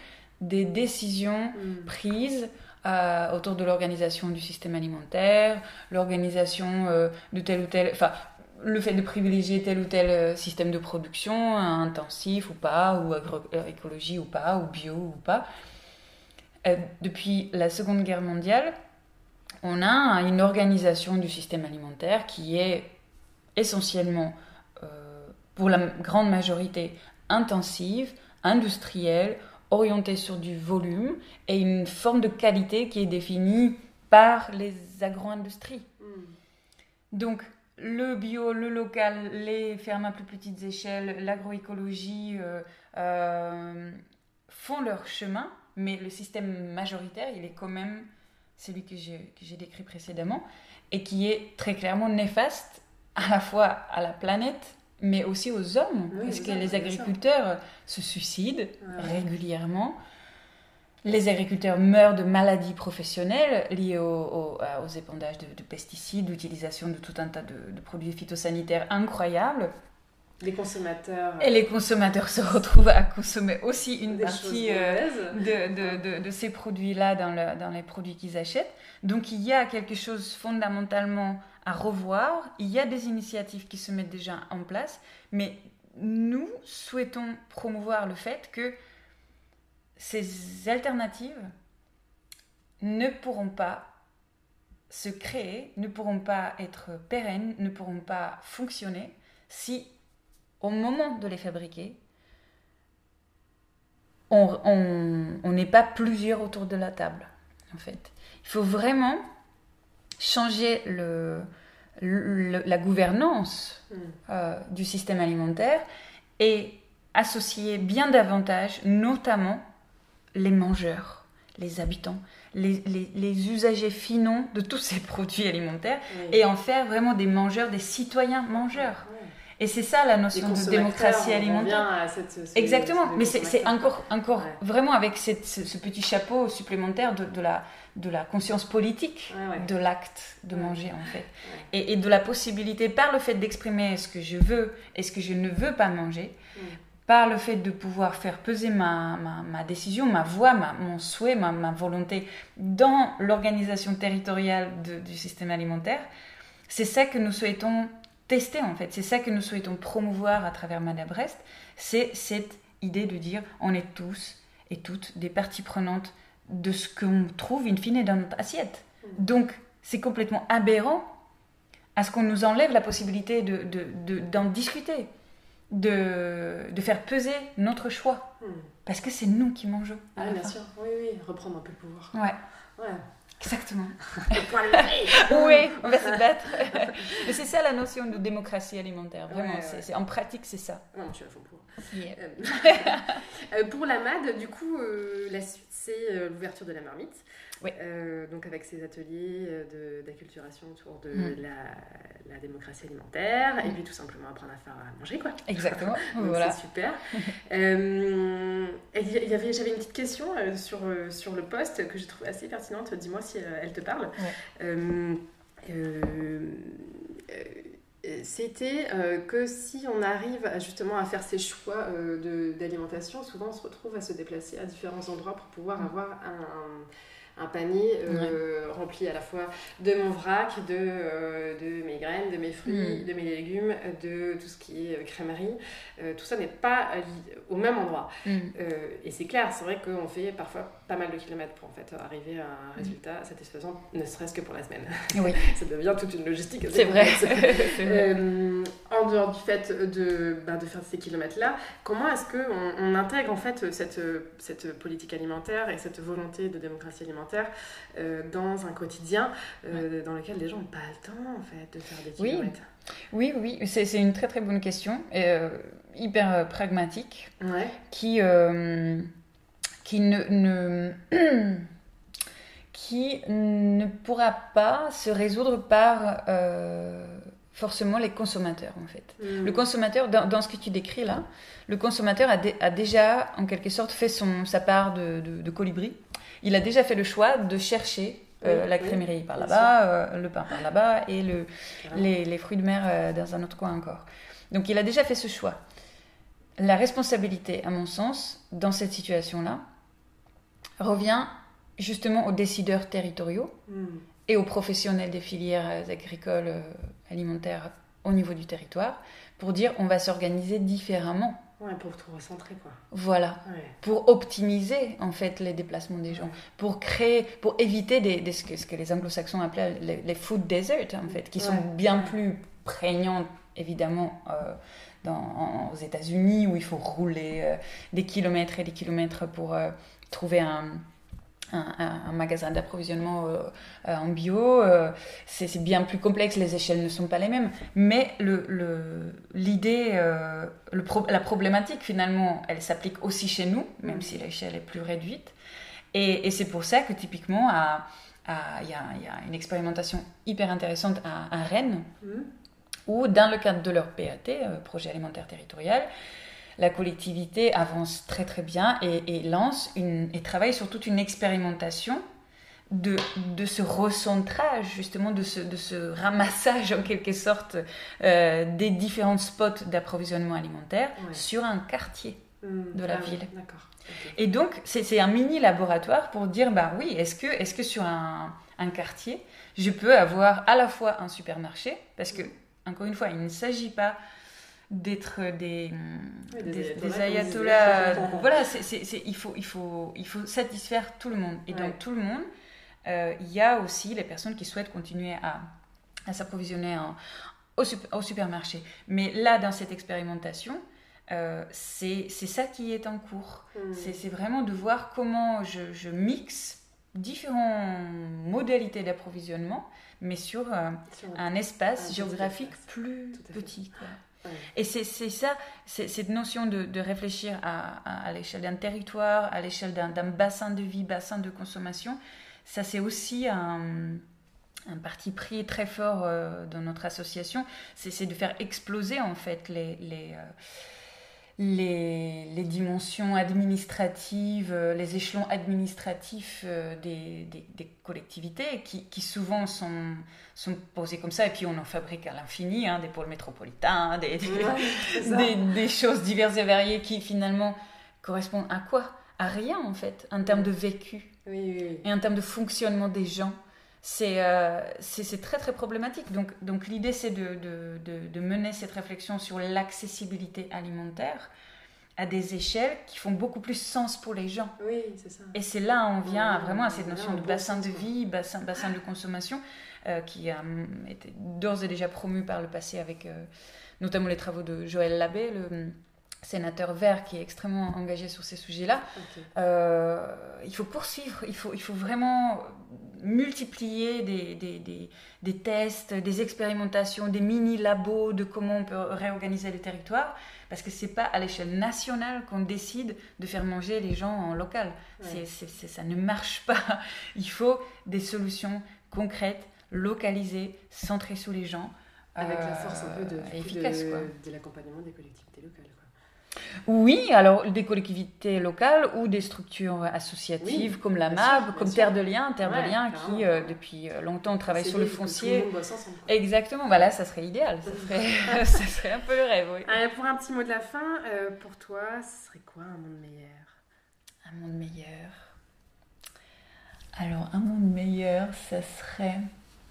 des décisions mm. prises euh, autour de l'organisation du système alimentaire, l'organisation euh, de tel ou tel, enfin, le fait de privilégier tel ou tel euh, système de production, intensif ou pas, ou agroécologie ou pas, ou bio ou pas. Euh, depuis la Seconde Guerre mondiale, on a une organisation du système alimentaire qui est essentiellement, euh, pour la grande majorité, intensive, industrielle, orientée sur du volume et une forme de qualité qui est définie par les agro-industries. Hmm. Donc, le bio, le local, les fermes à plus petites échelles, l'agroécologie font leur chemin, mais le système majoritaire, il est quand même celui que j'ai décrit précédemment, et qui est très clairement néfaste à la fois à la planète, mais aussi aux hommes, parce que les agriculteurs se suicident régulièrement. Les agriculteurs meurent de maladies professionnelles liées aux, épandages de, pesticides, l'utilisation de tout un tas de produits phytosanitaires incroyables. Les consommateurs. Et les consommateurs se retrouvent à consommer aussi une partie euh, de, de, de, ces produits-là dans, le, dans les produits qu'ils achètent. Donc il y a quelque chose fondamentalement à revoir. Il y a des initiatives qui se mettent déjà en place. Mais nous souhaitons promouvoir le fait que ces alternatives ne pourront pas se créer, ne pourront pas être pérennes, ne pourront pas fonctionner si au moment de les fabriquer, on n'est pas plusieurs autour de la table, en fait. Il faut vraiment changer le, la gouvernance hmm. euh, du système alimentaire et associer bien davantage, notamment les mangeurs, les habitants, les, usagers finaux de tous ces produits alimentaires et en faire vraiment des mangeurs, des citoyens mangeurs. Et c'est ça la notion de démocratie alimentaire. Exactement, mais c'est encore, encore vraiment avec cette, ce, petit chapeau supplémentaire de, de, la, de la conscience politique de l'acte de manger en fait. Et, et, de la possibilité, par le fait d'exprimer ce que je veux et ce que je ne veux pas manger, par le fait de pouvoir faire peser ma, ma, ma décision, ma voix, ma, mon souhait, ma, ma volonté dans l'organisation territoriale du système alimentaire, c'est ça que nous souhaitons tester en fait. C'est ça que nous souhaitons promouvoir à travers Madame Brest, c'est cette idée de dire on est tous et toutes des parties prenantes de ce qu'on trouve in fine dans notre assiette. Mm. Donc c'est complètement aberrant à ce qu'on nous enlève la possibilité d'en de, de, discuter, de, de, faire peser notre choix. Mm. Parce que c'est nous qui mangeons. Ah, bien sûr, oui, oui, reprendre un peu le pouvoir. Ouais. ouais. Exactement. oui, on va se battre. Mais c'est ça la notion de démocratie alimentaire. Vraiment, c'est, en pratique, c'est ça. Non, tu as pour. Euh, euh, pour la MAD, du coup, euh, la suite, c'est l'ouverture de la marmite. Oui. Euh, donc avec ces ateliers euh, d'acculturation autour de mm. la, démocratie alimentaire et puis tout simplement apprendre à faire à manger quoi. Exactement. voilà. C'est super. euh, j'avais une petite question euh, sur, sur le poste que j'ai trouvé assez pertinente. Dis-moi si elle te parle. c'était que si on arrive justement à faire ces choix d'alimentation, souvent on se retrouve à se déplacer à différents endroits pour pouvoir mm. avoir un un panier euh, rempli à la fois de mon vrac, de, euh, de mes graines, de mes fruits, mm. de mes légumes, de tout ce qui est euh, crèmerie. tout ça n'est pas au même endroit. Mm. et c'est clair, c'est vrai qu'on fait parfois pas mal de kilomètres pour en fait arriver à un mm. résultat satisfaisant, ne serait-ce que pour la semaine. Oui. ça devient toute une logistique. C'est vrai. en dehors du fait de, ben, de faire ces kilomètres-là, comment est-ce qu'on on intègre en fait cette, cette politique alimentaire et cette volonté de démocratie alimentaire euh, dans un quotidien euh, dans lequel les gens n'ont pas le temps en fait de faire des kilomètres? Oui, oui, oui. c'est une très très bonne question, et, euh, hyper pragmatique, qui, qui ne, ne qui ne pourra pas se résoudre par forcément les consommateurs en fait. Mm. Le consommateur, dans, dans, ce que tu décris là, le consommateur a, a, déjà en quelque sorte fait son, sa part de, de colibri il a déjà fait le choix de chercher euh, la crémerie par là-bas, euh, le pain par là-bas et le, les, fruits de mer euh, dans un autre coin encore. Donc il a déjà fait ce choix. La responsabilité, à mon sens, dans cette situation-là, revient justement aux décideurs territoriaux hmm. et aux professionnels des filières agricoles, alimentaires au niveau du territoire, pour dire on va s'organiser différemment Ouais, pour tout recentrer, quoi. Voilà. Pour optimiser, en fait, les déplacements des gens. Pour créer, pour éviter des, ce, que, ce, que, les anglo-saxons appelaient les, food deserts, en fait, qui sont bien plus prégnants, évidemment, euh, dans, aux États-Unis, où il faut rouler euh, des kilomètres et des kilomètres pour euh, trouver un, un, magasin d'approvisionnement euh, euh, en bio. c'est bien plus complexe, les échelles ne sont pas les mêmes. Mais l'idée, le, la problématique finalement, elle s'applique aussi chez nous, même si l'échelle est plus réduite. Et, c'est pour ça que typiquement, il y, y, a une expérimentation hyper intéressante à, Rennes, mmh. où dans le cadre de leur PAT, projet alimentaire territorial, la collectivité avance très très bien et, lance une, et travaille sur toute une expérimentation de, de ce recentrage, justement, de ce, de ce ramassage en quelque sorte euh, des différents spots d'approvisionnement alimentaire sur un quartier mmh. de la ah ville. Et donc, c'est un mini laboratoire pour dire, bah oui, est-ce que, est -ce que sur un, un, quartier, je peux avoir à la fois un supermarché, parce que, encore une fois, il ne s'agit pas d'être des, des, ayatollahs. voilà, c'est, il, faut, il, faut, il faut satisfaire tout le monde. Et dans tout le monde, euh, il y a aussi les personnes qui souhaitent continuer à, à s'approvisionner au, au, supermarché. Mais là, dans cette expérimentation, euh, c'est, ça qui est en cours. Hmm. C'est, vraiment de voir comment je, je mixe différentes modalités d'approvisionnement, mais sur, euh, un espace géographique plus petit. Quoi. Et c'est ça, cette notion de, réfléchir à, l'échelle d'un territoire, à l'échelle d'un bassin de vie, bassin de consommation, ça c'est aussi un, parti pris très fort euh, dans notre association, c'est de faire exploser en fait les, les, euh, les, les, dimensions administratives, euh, les échelons administratifs euh, des, des, collectivités qui, qui, souvent sont, sont posés comme ça. Et puis on en fabrique à l'infini, hein, des pôles métropolitains, des, des, choses diverses et variées qui finalement correspondent à quoi? À rien en fait, en termes de vécu et en termes de fonctionnement des gens euh, c'est très très problématique. Donc, donc l'idée c'est de, de, de, mener cette réflexion sur l'accessibilité alimentaire à des échelles qui font beaucoup plus sens pour les gens. Oui, c'est ça. Et c'est là on vient vraiment à cette notion de bassin de vie, bassin, bassin de consommation, euh, qui a été d'ores et déjà promu par le passé avec euh, notamment les travaux de Joël Labbé, le sénateur vert qui est extrêmement engagé sur ces sujets-là. Il faut poursuivre, il faut, il faut vraiment multiplier des, des, des, des tests, des expérimentations, des mini-labos de comment on peut réorganiser les territoires, parce que c'est pas à l'échelle nationale qu'on décide de faire manger les gens en local. Ça ne marche pas. Il faut des solutions concrètes, localisées, centrées sur les gens. Avec la force un peu de, de, de l'accompagnement des collectivités locales. Oui, alors des collectivités locales ou des structures associatives comme la MAB, comme Terre de Liens, Terre de Liens qui euh, depuis euh, longtemps travaille sur le foncier. Exactement, voilà, ça serait idéal, ça serait, ça serait un peu le rêve. Oui. pour un petit mot de la fin, euh, pour toi, ce serait quoi un monde meilleur? Un monde meilleur. Alors, un monde meilleur, ça serait.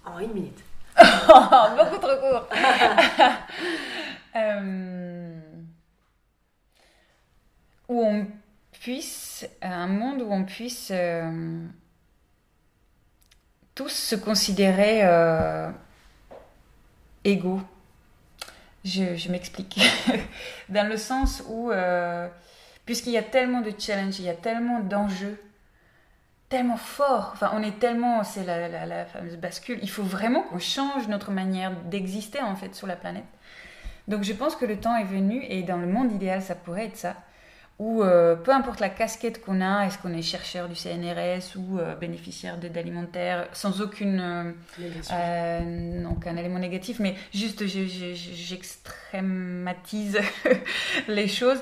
En une minute. Beaucoup trop court. euh où on puisse, un monde où on puisse euh, tous se considérer euh, égaux. Je, m'explique. Dans le sens où, euh, puisqu'il y a tellement de challenges, il y a tellement d'enjeux, tellement forts, enfin on est tellement, c'est la, fameuse bascule, il faut vraiment qu'on change notre manière d'exister en fait sur la planète. Donc je pense que le temps est venu et dans le monde idéal ça pourrait être ça où euh, peu importe la casquette qu'on a, est-ce qu'on est chercheur du CNRS ou euh, bénéficiaire d'aide alimentaire, sans aucune euh, donc un élément négatif, mais juste j'extrématise les choses.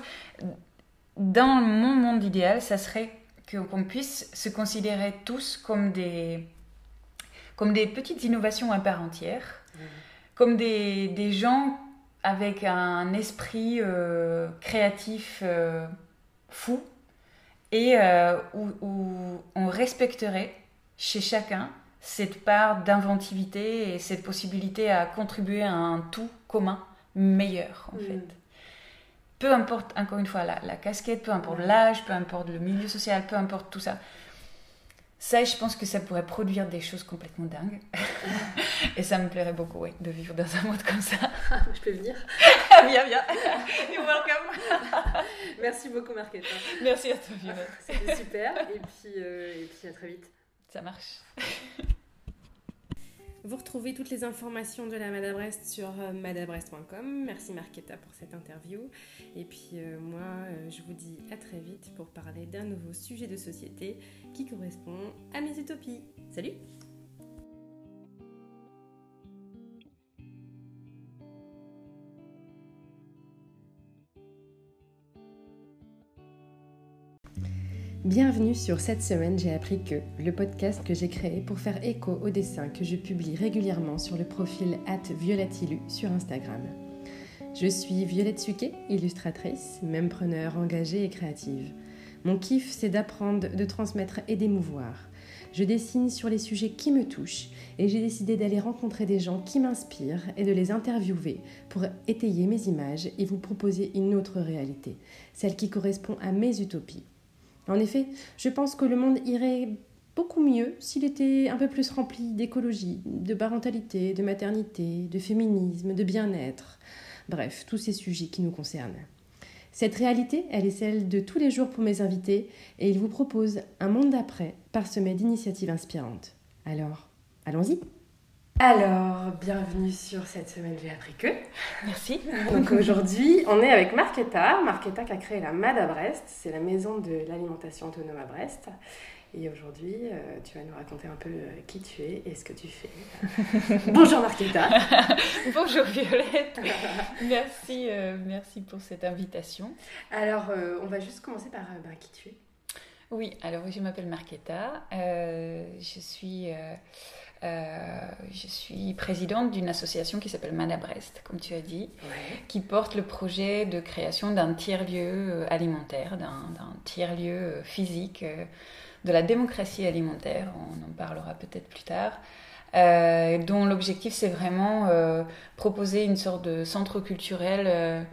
Dans mon monde idéal, ça serait qu'on puisse se considérer tous comme des, comme des petites innovations à part entière, comme des, des gens avec un esprit euh, créatif euh, fou et euh, où, on respecterait chez chacun cette part d'inventivité et cette possibilité à contribuer à un tout commun meilleur en mm. fait. Peu importe, encore une fois, la, la casquette, peu importe l'âge, peu importe le milieu social, peu importe tout ça. Ça, je pense que ça pourrait produire des choses complètement dingues. et ça me plairait beaucoup, oui, de vivre dans un monde comme ça. je peux venir Viens, viens. You're welcome. Merci beaucoup, Marquette. Merci à toi, Violette. C'était super. Et puis, euh, et puis, à très vite. Ça marche. Vous retrouvez toutes les informations de la Madabrest sur euh, madabrest.com. Merci Marquetta pour cette interview. Et puis euh, moi, euh, je vous dis à très vite pour parler d'un nouveau sujet de société qui correspond à mes utopies. Salut Bienvenue sur cette semaine, j'ai appris que, le podcast que j'ai créé pour faire écho aux dessins que je publie régulièrement sur le profil @violetilu sur Instagram. Je suis Violette Suquet, illustratrice, même preneur engagée et créative. Mon kiff, c'est d'apprendre, de transmettre et d'émouvoir. Je dessine sur les sujets qui me touchent et j'ai décidé d'aller rencontrer des gens qui m'inspirent et de les interviewer pour étayer mes images et vous proposer une autre réalité, celle qui correspond à mes utopies. En effet, je pense que le monde irait beaucoup mieux s'il était un peu plus rempli d'écologie, de parentalité, de maternité, de féminisme, de bien-être, bref, tous ces sujets qui nous concernent. Cette réalité, elle est celle de tous les jours pour mes invités et ils vous proposent un monde d'après parsemé d'initiatives inspirantes. Alors, allons-y alors, bienvenue sur cette semaine J'ai appris que. Merci. Donc aujourd'hui, on est avec Marquetta. Marquetta qui a créé la MAD à Brest. C'est la maison de l'alimentation autonome à Brest. Et aujourd'hui, euh, tu vas nous raconter un peu euh, qui tu es et ce que tu fais. Bonjour Marquetta. Bonjour Violette. merci, euh, merci pour cette invitation. Alors, on va juste commencer par bah, qui tu es. Oui, alors je m'appelle Marquetta. je suis euh, je suis présidente d'une association qui s'appelle Madabrest, comme tu as dit, qui porte le projet de création d'un tiers-lieu euh, alimentaire, d'un tiers-lieu euh, physique, de la démocratie alimentaire, on en parlera peut-être plus tard, dont l'objectif c'est vraiment proposer une sorte de centre culturel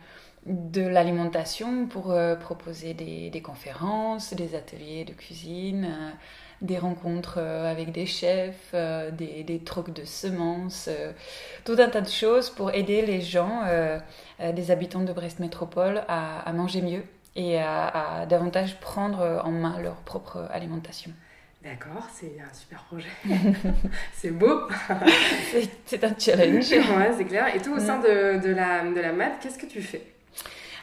de l'alimentation pour proposer des, des, conférences, des ateliers de cuisine des rencontres euh, avec des chefs, euh, des, des trocs de semences, euh, tout un tas de choses pour aider les gens, des habitants de Brest Métropole, à, manger mieux et à, davantage prendre en main leur propre alimentation. D'accord, c'est un super projet. c'est beau. c'est un challenge. ouais, c'est clair. Et toi, au sein de, de la, de la MAD, qu'est-ce que tu fais?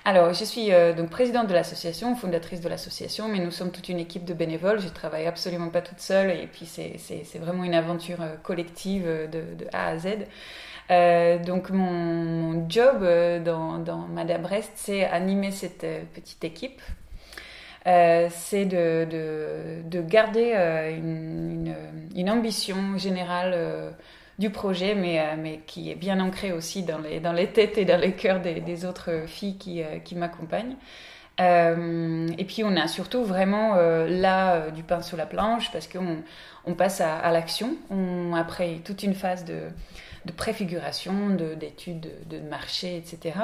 Alors, je suis euh, donc présidente de l'association, fondatrice de l'association, mais nous sommes toute une équipe de bénévoles. Je travaille absolument pas toute seule et puis c'est vraiment une aventure euh, collective euh, de, A à Z. donc mon, job dans, Madame Brest, c'est animer cette petite équipe. c'est de, de, garder une, ambition générale du projet, mais, euh, mais qui est bien ancré aussi dans les, dans les têtes et dans les cœurs des, des autres filles qui, euh, qui m'accompagnent. Euh, et puis on a surtout vraiment là du pain sur la planche parce qu'on on passe à, l'action. Après toute une phase de, de préfiguration, d'études de, de, marché, etc.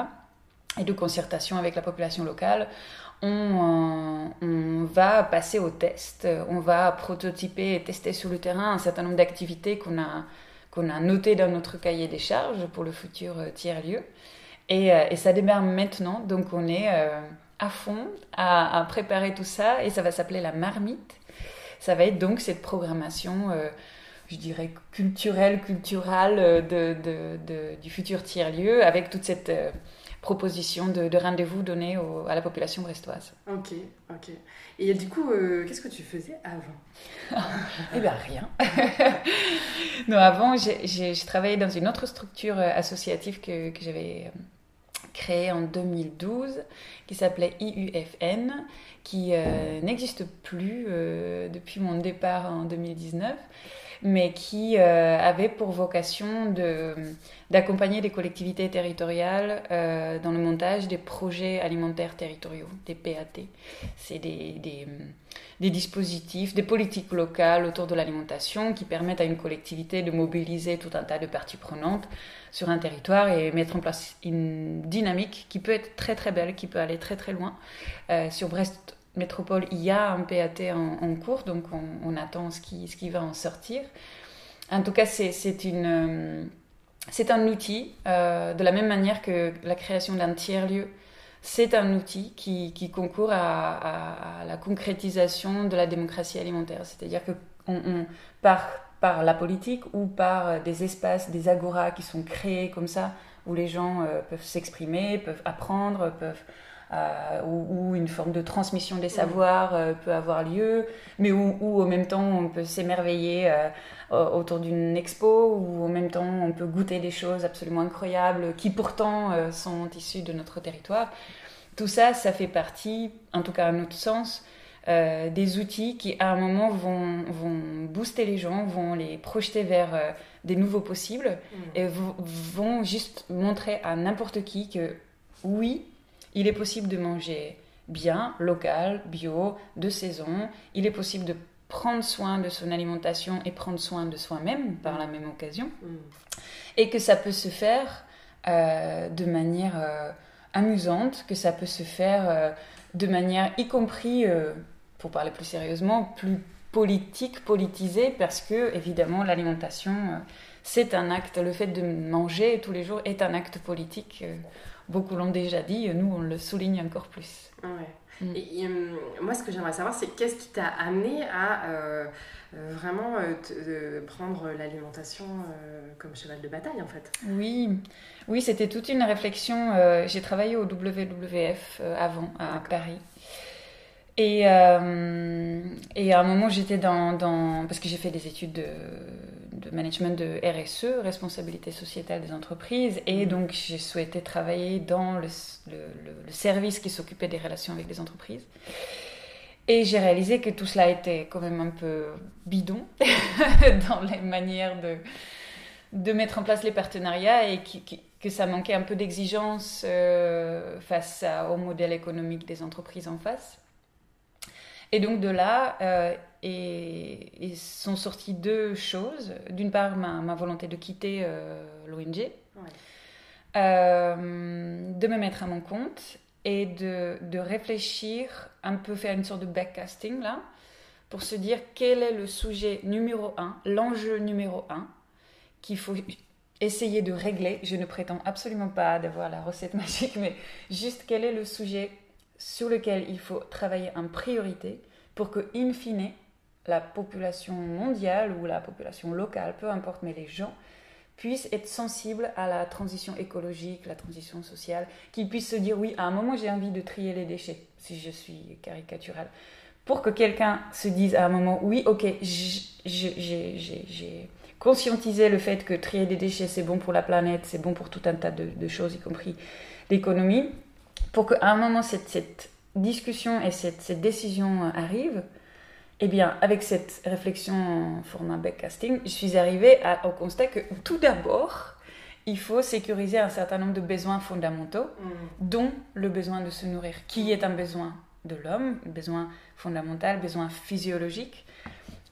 et de concertation avec la population locale, on, on, va passer au test, on va prototyper et tester sur le terrain un certain nombre d'activités qu'on a qu'on a noté dans notre cahier des charges pour le futur euh, tiers-lieu. Euh, et, ça démarre maintenant, donc on est euh, à fond à, préparer tout ça et ça va s'appeler la marmite. Ça va être donc cette programmation, je dirais, culturelle, culturelle de, du futur tiers-lieu avec toute cette proposition de, rendez-vous donné à la population brestoise. Ok, ok. Et du coup, euh, qu'est-ce que tu faisais avant Eh bien, rien. non, avant, j'ai travaillé dans une autre structure euh, associative que, que j'avais euh, créée en 2012, qui s'appelait IUFN, qui n'existe plus depuis mon départ en 2019 mais qui euh, avait pour vocation d'accompagner les collectivités territoriales euh, dans le montage des projets alimentaires territoriaux, des PAT. C'est des, des, des, dispositifs, des politiques locales autour de l'alimentation qui permettent à une collectivité de mobiliser tout un tas de parties prenantes sur un territoire et mettre en place une dynamique qui peut être très très belle, qui peut aller très très loin. Euh, sur Brest, métropole, il y a un PAT en, cours, donc on, attend ce qui, va en sortir. En tout cas, c'est. C'est un outil, de la même manière que la création d'un tiers-lieu c'est un outil qui, concourt à, la concrétisation de la démocratie alimentaire. C'est-à-dire que par, la politique ou par des espaces, des agoras qui sont créés comme ça, où les gens euh, peuvent s'exprimer, peuvent apprendre, peuvent euh, où, une forme de transmission des savoirs euh, peut avoir lieu, mais où, où, au même temps on peut s'émerveiller autour d'une expo, où en même temps on peut goûter des choses absolument incroyables qui pourtant sont issues de notre territoire. Tout ça, ça fait partie, en tout cas à notre sens, euh, des outils qui à un moment vont, vont, booster les gens, vont les projeter vers euh, des nouveaux possibles mm. et vont juste montrer à n'importe qui que oui, il est possible de manger bien, local, bio, de saison. Il est possible de prendre soin de son alimentation et prendre soin de soi-même par la même occasion. Mm. Et que ça peut se faire euh, de manière amusante, que ça peut se faire de manière, y compris pour parler plus sérieusement, plus politique, politisé, parce que évidemment l'alimentation, euh, c'est un acte, le fait de manger tous les jours est un acte politique. Euh, beaucoup l'ont déjà dit, nous on le souligne encore plus. Ouais. Mm. Et, euh, moi, ce que j'aimerais savoir, c'est qu'est-ce qui t'a amené à vraiment prendre l'alimentation comme cheval de bataille, en fait? Oui, oui, c'était toute une réflexion. J'ai travaillé au WWF avant à Paris. Et, euh, et à un moment, j'étais dans, dans, Parce que j'ai fait des études de, de, management de RSE, responsabilité sociétale des entreprises, et mhm. donc j'ai souhaité travailler dans le, le, le service qui s'occupait des relations avec les entreprises. Et j'ai réalisé que tout cela était quand même un peu bidon dans les manières de, de mettre en place les partenariats et que ça manquait un peu d'exigence euh, face au modèle économique des entreprises en face. Et donc de là, euh, et, sont sorties deux choses. D'une part, ma, volonté de quitter euh, l'ONG, euh, de me mettre à mon compte et de, de, réfléchir, un peu faire une sorte de backcasting là, pour se dire quel est le sujet numéro un, l'enjeu numéro un qu'il faut essayer de régler. Je ne prétends absolument pas d'avoir la recette magique, mais juste quel est le sujet sur lequel il faut travailler en priorité pour que, in fine, la population mondiale ou la population locale, peu importe, mais les gens puissent être sensibles à la transition écologique, la transition sociale, qu'ils puissent se dire oui, à un moment j'ai envie de trier les déchets, si je suis caricaturale. Pour que quelqu'un se dise à un moment oui, ok, j'ai conscientisé le fait que trier des déchets c'est bon pour la planète, c'est bon pour tout un tas de, choses, y compris l'économie, pour qu'à un moment cette, cette discussion et cette, décision arrive, eh bien, avec cette réflexion en format backcasting, je suis arrivée au constat que tout d'abord, il faut sécuriser un certain nombre de besoins fondamentaux, mm. dont le besoin de se nourrir, qui est un besoin de l'homme, un besoin fondamental, besoin physiologique.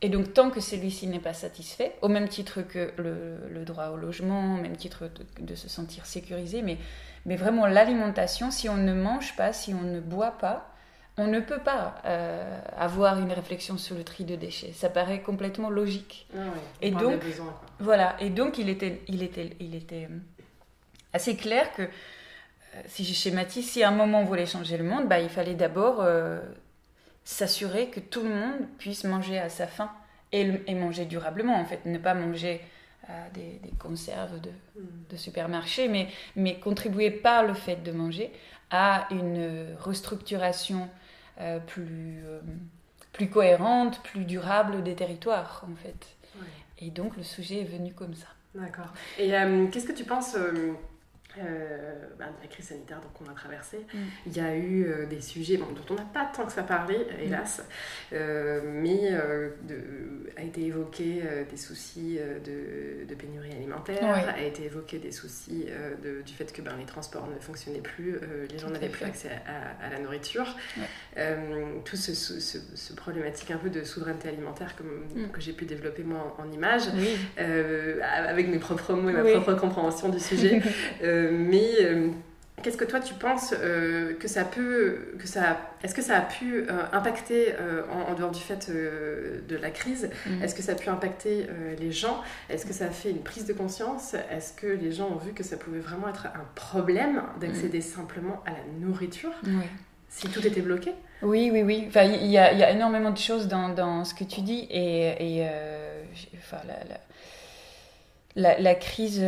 Et donc, tant que celui-ci n'est pas satisfait, au même titre que le, droit au logement, au même titre de se sentir sécurisé, mais mais vraiment, l'alimentation, si on ne mange pas, si on ne boit pas, on ne peut pas euh, avoir une réflexion sur le tri de déchets. Ça paraît complètement logique. Ah et donc, voilà. Et donc, il était, il était, il était euh, assez clair que, euh, si je schématise, si à un moment on voulait changer le monde, bah, il fallait d'abord s'assurer que tout le monde puisse manger à sa faim et, et, manger durablement. En fait, ne pas manger des, conserves de, mm. de, supermarché, mais, mais contribuer par le fait de manger à une restructuration euh, plus, euh, plus cohérente, plus durable des territoires, en fait. Et donc le sujet est venu comme ça. D'accord. Et euh, qu'est-ce que tu penses euh, bah, la crise sanitaire qu'on a traversée, mm. il y a eu euh, des sujets dont on n'a pas tant que ça parlé, mm. hélas, euh, mais de, a été évoqué des soucis de, pénurie alimentaire, a été évoqué des soucis du fait que ben, les transports ne fonctionnaient plus, les gens n'avaient plus accès à, la nourriture. tout ce, ce, problématique un peu de souveraineté alimentaire mm. que j'ai pu développer moi en, images, avec mes propres mots et ma propre compréhension du sujet. mais euh, Qu'est-ce que toi tu penses euh, que ça peut, que ça, est-ce que ça a pu euh, impacter euh, en, dehors du fait de la crise mm. Est-ce que ça a pu impacter les gens? Est-ce que ça a fait une prise de conscience? Est-ce que les gens ont vu que ça pouvait vraiment être un problème d'accéder mm. simplement à la nourriture? Si tout était bloqué? Oui, oui, oui. Enfin, il y, a, y, a énormément de choses dans, dans, ce que tu dis et, et enfin, la, la, la, la crise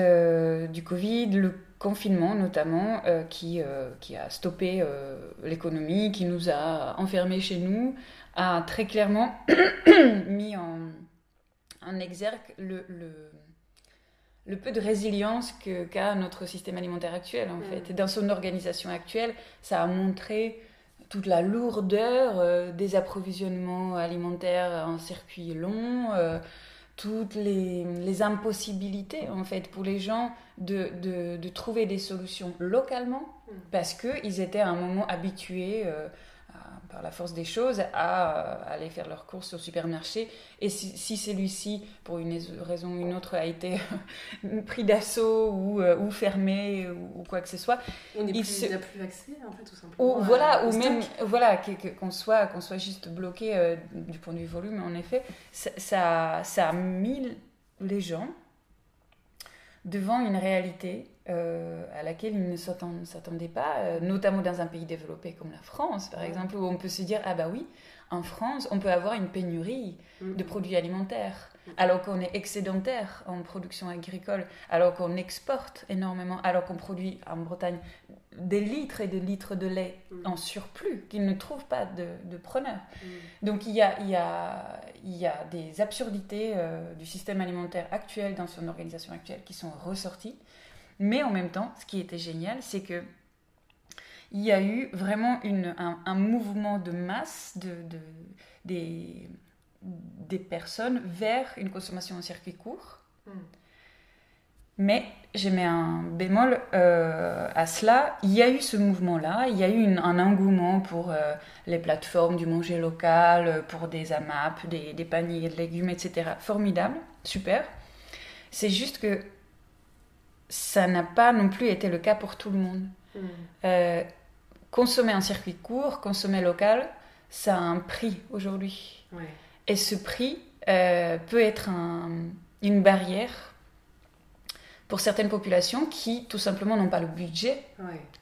du Covid, le confinement notamment, euh, qui, euh, qui a stoppé euh, l'économie, qui nous a enfermés chez nous, a très clairement mis en, en exergue le, le, le, peu de résilience qu'a notre système alimentaire actuel en fait. Et dans son organisation actuelle, ça a montré toute la lourdeur des approvisionnements alimentaires en circuit long toutes les, les, impossibilités en fait pour les gens de, de, de trouver des solutions localement mm. parce qu'ils étaient à un moment habitués euh, par la force des choses à, aller faire leurs courses au supermarché et si, si celui-ci pour une raison ou une autre a été pris d'assaut ou, euh, ou, fermé ou, quoi que ce soit on n'a plus accès en fait tout simplement ou, voilà ou même voilà qu'on soit qu'on soit juste bloqué euh, du point de vue volume en effet ça, ça, ça a mis les gens devant une réalité euh, à laquelle ils ne s'attendaient pas, euh, notamment dans un pays développé comme la France, par exemple, où on peut se dire, ah bah oui, en France, on peut avoir une pénurie mm. de produits alimentaires, mm. alors qu'on est excédentaire en production agricole, alors qu'on exporte énormément, alors qu'on produit en Bretagne des litres et des litres de lait mm. en surplus, qu'ils ne trouvent pas de, preneurs. Donc il y, a, il, y a, il y a des absurdités euh, du système alimentaire actuel, dans son organisation actuelle, qui sont ressorties. Mais en même temps, ce qui était génial, c'est que il y a eu vraiment une, un, mouvement de masse de, de, des, des personnes vers une consommation en circuit court. Hmm. Mais j'ai mis un bémol euh, à cela. Il y a eu ce mouvement-là, il y a eu un engouement pour euh, les plateformes du manger local, pour des AMAP, des, des paniers de légumes, etc. Formidable, super. C'est juste que ça n'a pas non plus été le cas pour tout le monde. Hmm. Euh, consommer en circuit court, consommer local, ça a un prix aujourd'hui. Et ce prix euh, peut être une barrière pour certaines populations qui tout simplement n'ont pas le budget.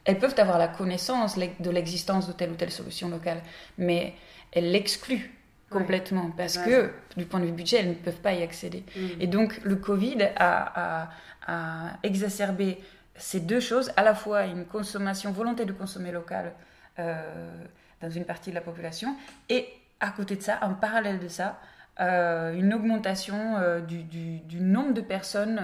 Elles peuvent avoir la connaissance de l'existence de telle ou telle solution locale, mais elles l'excluent complètement parce que du point de vue budget, elles ne peuvent pas y accéder. Hmm. Et donc le Covid a, à exacerber ces deux choses, à la fois une consommation, volonté de consommer local euh, dans une partie de la population, et à côté de ça, en parallèle de ça, euh, une augmentation euh, du, du, nombre de personnes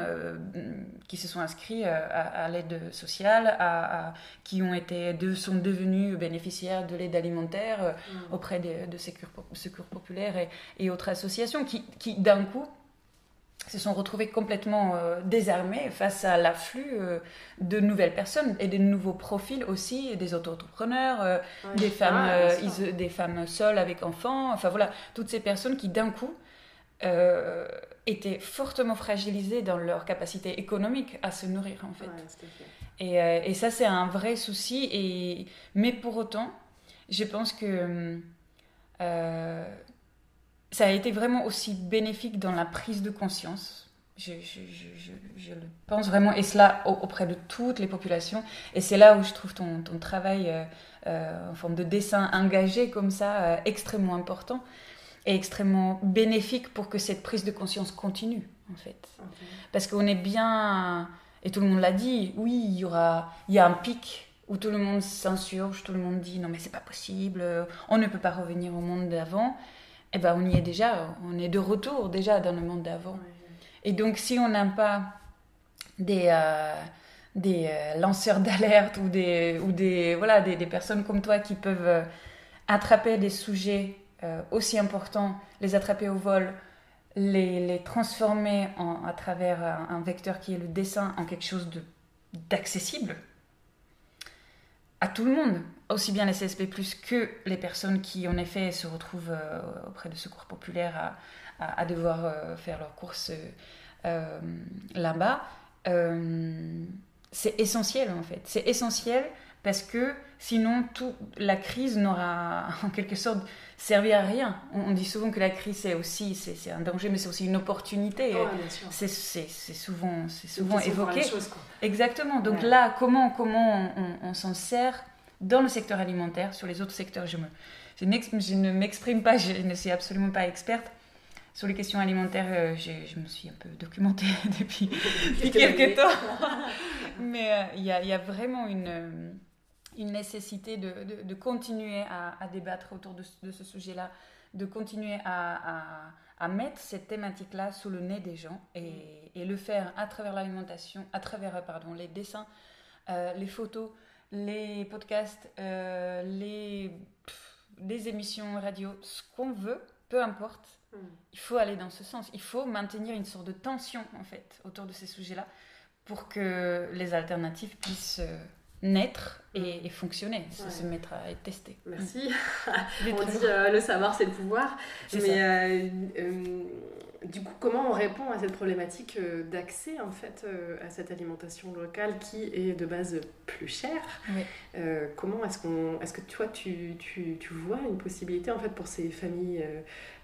qui se sont inscrites à, l'aide sociale, à, qui ont été, de, sont devenus bénéficiaires de l'aide alimentaire mmh. auprès de, de secours, secours populaires et, et, autres associations, qui, qui d'un coup se sont retrouvés complètement euh, désarmés face à l'afflux euh, de nouvelles personnes et de nouveaux profils aussi, des auto-entrepreneurs, euh, des, femmes, ah, des femmes seules avec enfants, enfin voilà, toutes ces personnes qui d'un coup étaient fortement fragilisées dans leur capacité économique à se nourrir en fait. et, et, ça c'est un vrai souci, et... mais pour autant, je pense que ça a été vraiment aussi bénéfique dans la prise de conscience. Je, le pense vraiment, et cela auprès de toutes les populations. Et c'est là où je trouve ton, ton travail euh, euh, en forme de dessin engagé comme ça euh, extrêmement important et extrêmement bénéfique pour que cette prise de conscience continue, en fait. Parce qu'on est bien, et tout le monde l'a dit, oui, il y aura, il y a un pic où tout le monde s'insurge, tout le monde dit non mais c'est pas possible, on ne peut pas revenir au monde d'avant eh ben, on y est déjà, on est de retour déjà dans le monde d'avant. Et donc, si on n'a pas des, euh, des euh, lanceurs d'alerte ou, des, ou des, voilà, des, personnes comme toi qui peuvent euh, attraper des sujets aussi importants, les attraper au vol, les, les transformer en, à travers un, vecteur qui est le dessin en quelque chose d'accessible à tout le monde aussi bien les CSP+, que les personnes qui, en effet, se retrouvent euh, auprès de secours populaires à, à, devoir euh, faire leurs courses euh, là-bas, c'est essentiel en fait. C'est essentiel parce que sinon, tout, la crise n'aura en quelque sorte servi à rien. On, dit souvent que la crise, c'est aussi c'est, un danger, mais c'est aussi une opportunité. c'est, souvent, c'est souvent évoqué. Exactement. Donc là, comment, comment on, s'en sert dans le secteur alimentaire, sur les autres secteurs je, me, je, je ne m'exprime pas, je ne suis absolument pas experte. Sur les questions alimentaires, euh, je me suis un peu documentée depuis, quelques temps. Mais euh, il y, a, y, a, vraiment une une nécessité de, de, continuer à, débattre autour de, de ce sujet-là, de continuer à, à, mettre cette thématique-là sous le nez des gens et, et le faire à travers l'alimentation, à travers pardon, les dessins, euh, les photos, les podcasts, euh, les, les émissions radio, ce qu'on veut, peu importe. Mm. Il faut aller dans ce sens. Il faut maintenir une sorte de tension en fait autour de ces sujets-là pour que les alternatives puissent euh, naître et, mm. fonctionner, se mettre à être testé. Merci. on dit euh, le savoir, c'est le pouvoir. Mais euh, euh, du coup, comment on répond à cette problématique d'accès en fait à cette alimentation locale qui est de base plus chère? Comment est-ce qu'on, est-ce que toi, tu, tu, tu, vois une possibilité en fait pour ces familles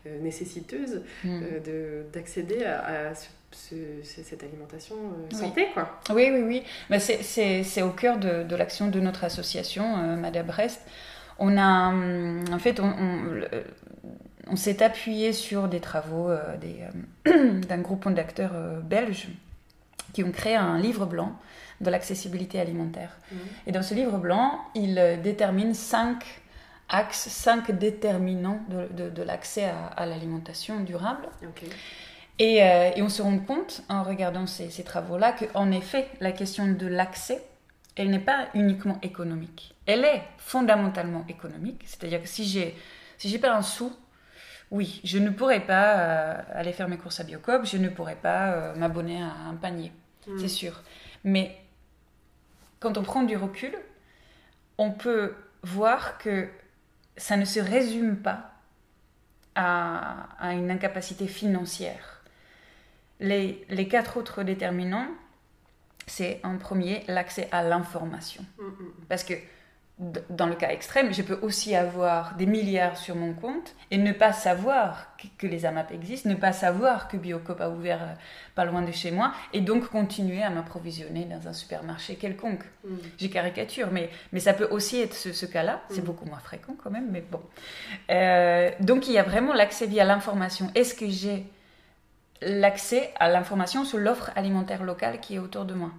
nécessiteuses mm. de d'accéder à, à ce cette alimentation euh, santé, quoi. Oui, oui, oui. Mais c'est au cœur de, de l'action de notre association, euh, Madame Brest. On a, hum, en fait, on, on, s'est appuyé sur des travaux euh, d'un groupe d'acteurs belges qui ont créé un livre blanc de l'accessibilité alimentaire. Mmh. Et dans ce livre blanc, ils déterminent cinq axes, cinq déterminants de, de, l'accès à, à l'alimentation durable. Euh, et, on se rend compte, en regardant ces, travaux-là, qu'en effet, la question de l'accès, elle n'est pas uniquement économique. Elle est fondamentalement économique. C'est-à-dire que si j'ai si j'ai pas un sou, oui, je ne pourrais pas euh, aller faire mes courses à Biocop, je ne pourrais pas euh, m'abonner à un panier, mm. c'est sûr. Mais quand on prend du recul, on peut voir que ça ne se résume pas à, à une incapacité financière les, quatre autres déterminants, c'est en premier l'accès à l'information. Mm, mm, mm. Parce que dans le cas extrême, je peux aussi avoir des milliards sur mon compte et ne pas savoir que les AMAP existent, ne pas savoir que Biocop a ouvert euh, pas loin de chez moi et donc continuer à m'approvisionner dans un supermarché quelconque. J'ai caricature, mais, mais ça peut aussi être ce, cas-là. C'est beaucoup moins fréquent quand même, mais bon. Euh, donc il y a vraiment l'accès via l'information. Est-ce que j'ai l'accès à l'information sur l'offre alimentaire locale qui est autour de moi.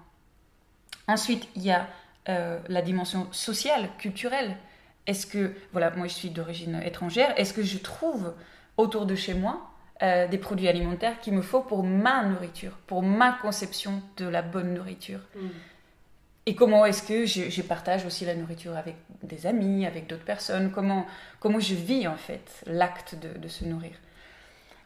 Ensuite, il y a euh, la dimension sociale, culturelle. Est-ce que, voilà, moi je suis d'origine étrangère, est-ce que je trouve autour de chez moi euh, des produits alimentaires qu'il me faut pour ma nourriture, pour ma conception de la bonne nourriture? Mm. Et comment est-ce que je, partage aussi la nourriture avec des amis, avec d'autres personnes? Comment, comment je vis en fait l'acte de se nourrir?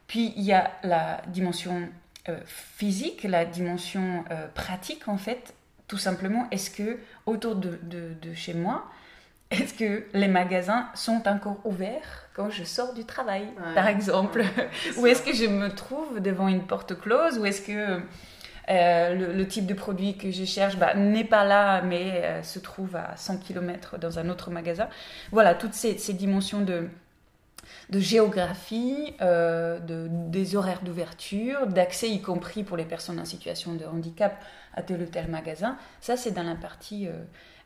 Puis il y a la dimension euh, physique, la dimension euh, pratique en fait. Tout simplement, est-ce que autour de, de, chez moi, est-ce que les magasins sont encore ouverts quand je sors du travail, par exemple? Ou est-ce que je me trouve devant une porte close? Ou est-ce que euh, le, type de produit que je cherche bah, n'est pas là, mais se trouve à 100 km dans un autre magasin? Voilà, toutes ces, ces dimensions de, de géographie, euh, de, des horaires d'ouverture, d'accès y compris pour les personnes en situation de handicap à tel ou tel magasin. Ça, c'est dans la partie euh,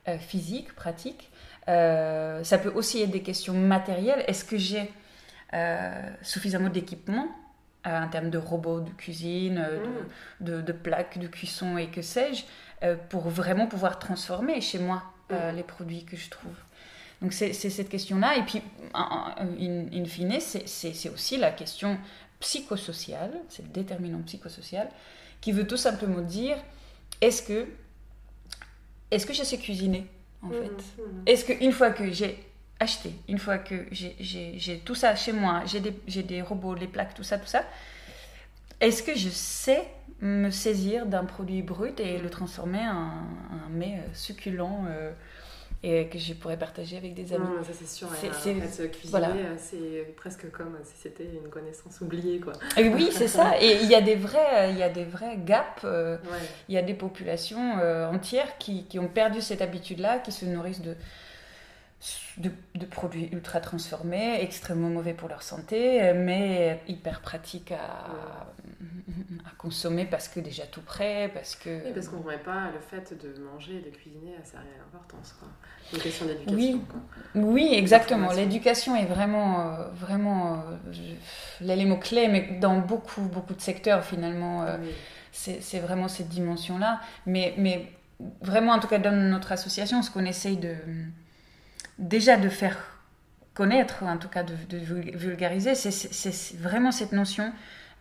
euh, physique, pratique. ça peut aussi être des questions matérielles. Est-ce que j'ai suffisamment d'équipement en termes de robots de cuisine, mm. de, de, plaques de cuisson et que sais-je, pour vraiment pouvoir transformer chez moi mm. les produits que je trouve? Donc c'est cette question-là. Et puis, in, fine, c'est aussi la question psychosociale, c'est le déterminant psychosocial, qui veut tout simplement dire est-ce que, est que je sais cuisiner, en mmh, fait? mmh. Est-ce qu'une fois que j'ai acheté, une fois que j'ai tout ça chez moi, j'ai des, des, robots, les plaques, tout ça, tout ça, est-ce que je sais me saisir d'un produit brut et le transformer en, un mets succulent euh, et que je pourrais partager avec des amis. Non, ça c'est sûr. C'est, en fait, cuisiner, euh, c'est presque comme si c'était une connaissance oubliée, quoi. oui, c'est ça. Et il y a des vrais, il y a des vrais gaps. Euh, il y a des populations euh, entières qui, qui, ont perdu cette habitude-là, qui se nourrissent de de, produits ultra transformés, extrêmement mauvais pour leur santé, mais hyper pratiques à, consommer parce que déjà tout prêt, parce que... Oui, parce qu'on ne remet pas le fait de manger et de cuisiner à sa réelle importance. Quoi. Une question d'éducation. Oui, oui exactement. L'éducation est vraiment, euh, vraiment euh, l'élément clé, mais dans beaucoup, beaucoup de secteurs finalement, euh, c'est vraiment cette dimension-là. Mais, mais vraiment, en tout cas dans notre association, ce qu'on essaye de déjà de faire connaître, en tout cas de, vulgariser, c'est vraiment cette notion,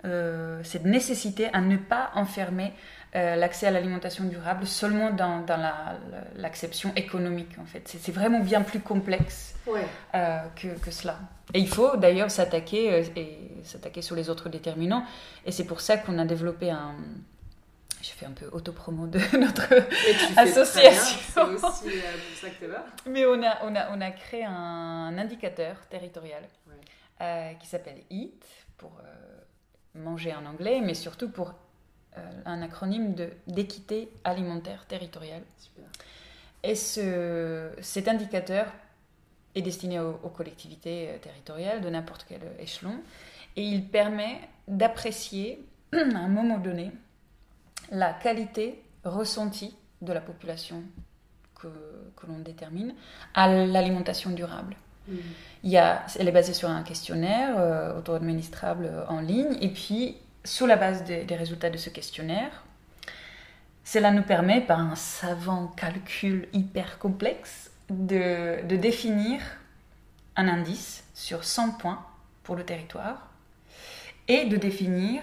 cette nécessité à ne pas enfermer euh, l'accès à l'alimentation durable seulement dans, l'acception économique, en fait. C'est vraiment bien plus complexe euh, que, que, cela. Et il faut d'ailleurs s'attaquer et s'attaquer sur les autres déterminants. Et c'est pour ça qu'on a développé un, je fais un peu autopromo de notre association. C'est aussi euh, pour ça que tu es là. Mais on a, on, a, on a créé un indicateur territorial euh, qui s'appelle EAT pour euh, manger en anglais, mais surtout pour un acronyme d'équité alimentaire territoriale. Super. Et ce, cet indicateur est destiné aux, aux collectivités territoriales de n'importe quel échelon et il permet d'apprécier à un moment donné la qualité ressentie de la population que, que l'on détermine à l'alimentation durable. Mm. Il y a, elle est basée sur un questionnaire euh, auto-administrable euh, en ligne, et puis sous la base des, résultats de ce questionnaire, cela nous permet, par un savant calcul hyper complexe, de, définir un indice sur 100 points pour le territoire et de définir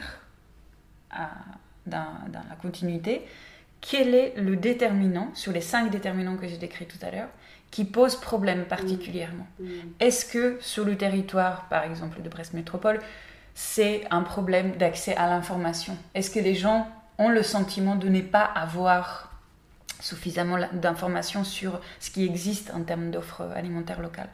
dans, la continuité, quel est le déterminant, sur les cinq déterminants que j'ai décrits tout à l'heure, qui pose problème particulièrement mm. Mm. Est-ce que sur le territoire, par exemple, de Brest Métropole, c'est un problème d'accès à l'information? Est-ce que les gens ont le sentiment de ne pas avoir suffisamment d'informations sur ce qui existe en termes d'offres alimentaires locales?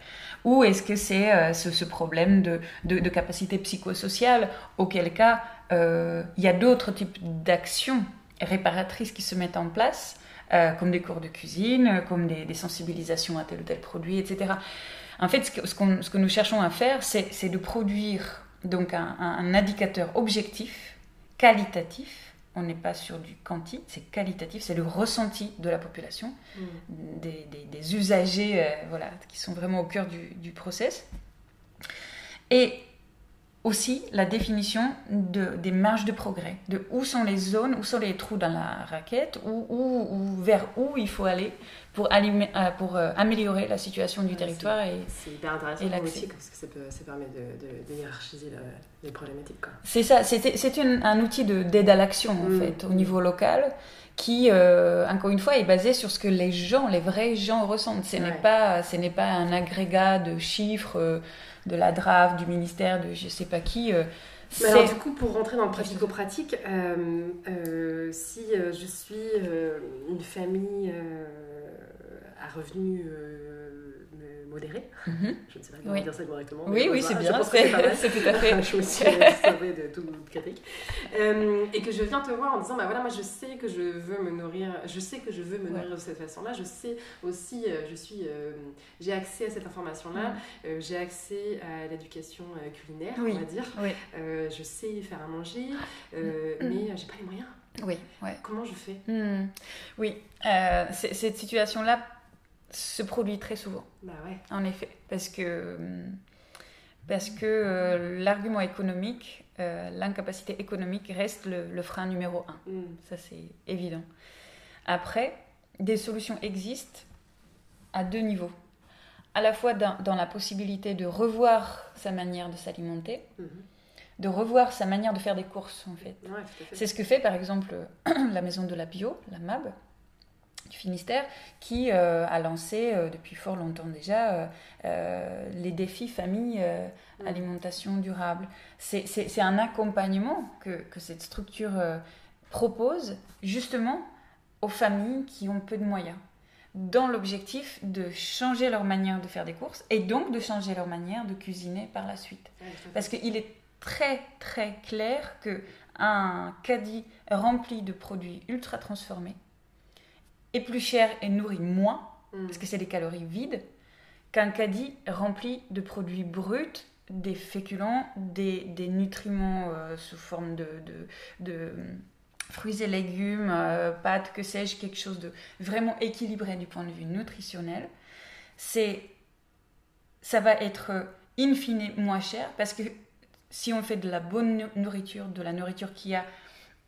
Ou est-ce que c'est euh, ce, problème de, de, capacité psychosociale, auquel cas euh, il y a d'autres types d'actions réparatrices qui se mettent en place, euh, comme des cours de cuisine, comme des, sensibilisations à tel ou tel produit, etc. En fait, ce que, ce, que nous cherchons à faire, c'est de produire donc un, un indicateur objectif, qualitatif, on n'est pas sur du quanti, c'est qualitatif, c'est le ressenti de la population, mm. des, usagers euh, voilà, qui sont vraiment au cœur du, du process. Et aussi la définition de, des marges de progrès, de où sont les zones, où sont les trous dans la raquette, où, où, vers où il faut aller pour, euh, pour euh, améliorer la situation du territoire. C'est hyper intéressant aussi parce que ça, permet de, hiérarchiser les problématiques. C'est ça, c'est un outil d'aide à l'action en mm. fait, au niveau local qui, euh, encore une fois, est basé sur ce que les gens, les vrais gens ressentent. Ce n'est pas, pas un agrégat de chiffres de la DRAF, du ministère, de je sais pas qui. Euh, alors, du coup, pour rentrer dans le pratico-pratique, euh, euh, si je suis une famille à revenus modéré. Mhm. Je ne sais pas comment dire ça correctement. Oui, oui, c'est bien. C'est tout à fait. je me suis sauvée de toute critique. Euh, et que je viens te voir en disant, bah voilà, moi je sais que je veux me nourrir, je sais que je veux me nourrir de cette façon-là. Je sais aussi, euh, je suis, euh, j'ai accès à cette information-là. Mm. j'ai accès à l'éducation culinaire, on va dire. je sais faire à manger, mm. mais j'ai pas les moyens. Oui, ouais. Comment je fais? Mm. Oui, cette situation-là se produit très souvent. Bah ouais. En effet, parce que, parce que euh, l'argument économique, euh, l'incapacité économique reste le, frein numéro un. Mm. Ça, c'est évident. Après, des solutions existent à deux niveaux. À la fois dans, dans la possibilité de revoir sa manière de s'alimenter, mm-hmm. de revoir sa manière de faire des courses, en fait. c'est ce que fait, par exemple, la maison de la bio, la MAB, du Finistère, qui euh, a lancé euh, depuis fort longtemps déjà euh, les défis famille mm. alimentation durable. C'est un accompagnement que, que cette structure propose justement aux familles qui ont peu de moyens. dans l'objectif de changer leur manière de faire des courses et donc de changer leur manière de cuisiner par la suite. Parce qu'il est très très clair que un caddie rempli de produits ultra transformés est plus cher et nourrit moins, Mm. parce que c'est des calories vides, qu'un caddie rempli de produits bruts, des féculents, des, des nutriments euh, sous forme de, de- de fruits et légumes, euh, pâtes, que sais-je, quelque chose de vraiment équilibré du point de vue nutritionnel. C'est, ça va être euh, in fine moins cher parce que si on fait de la bonne nourriture, de la nourriture qui, a,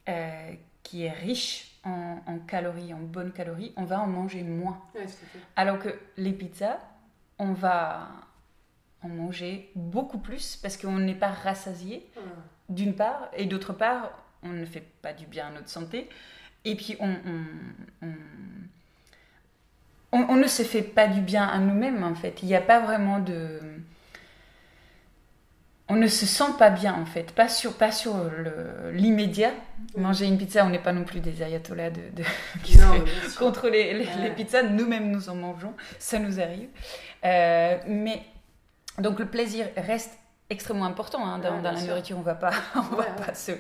euh, qui est riche en, en calories, en bonnes calories, on va en manger moins. Ouais. Alors que les pizzas, on va en manger beaucoup plus parce qu'on n'est pas rassasié, Ah. d'une part, et d'autre part, on ne fait pas du bien à notre santé. Et puis, on, on, on- on- on ne se fait pas du bien à nous-mêmes, en fait. Il n'y a pas vraiment de... On ne se sent pas bien, en fait. Pas sur, pas sur l'immédiat. Mm. Manger une pizza, on n'est pas non plus des ayatollahs de, de- Non, sûr. contre les, les- Ouais. les pizzas. Nous-mêmes, nous en mangeons. Ça nous arrive. Euh, mais donc le plaisir reste extrêmement important hein, dans, Ouais, dans bien la sûr. nourriture. On va pas, on va Ouais, pas se. Ou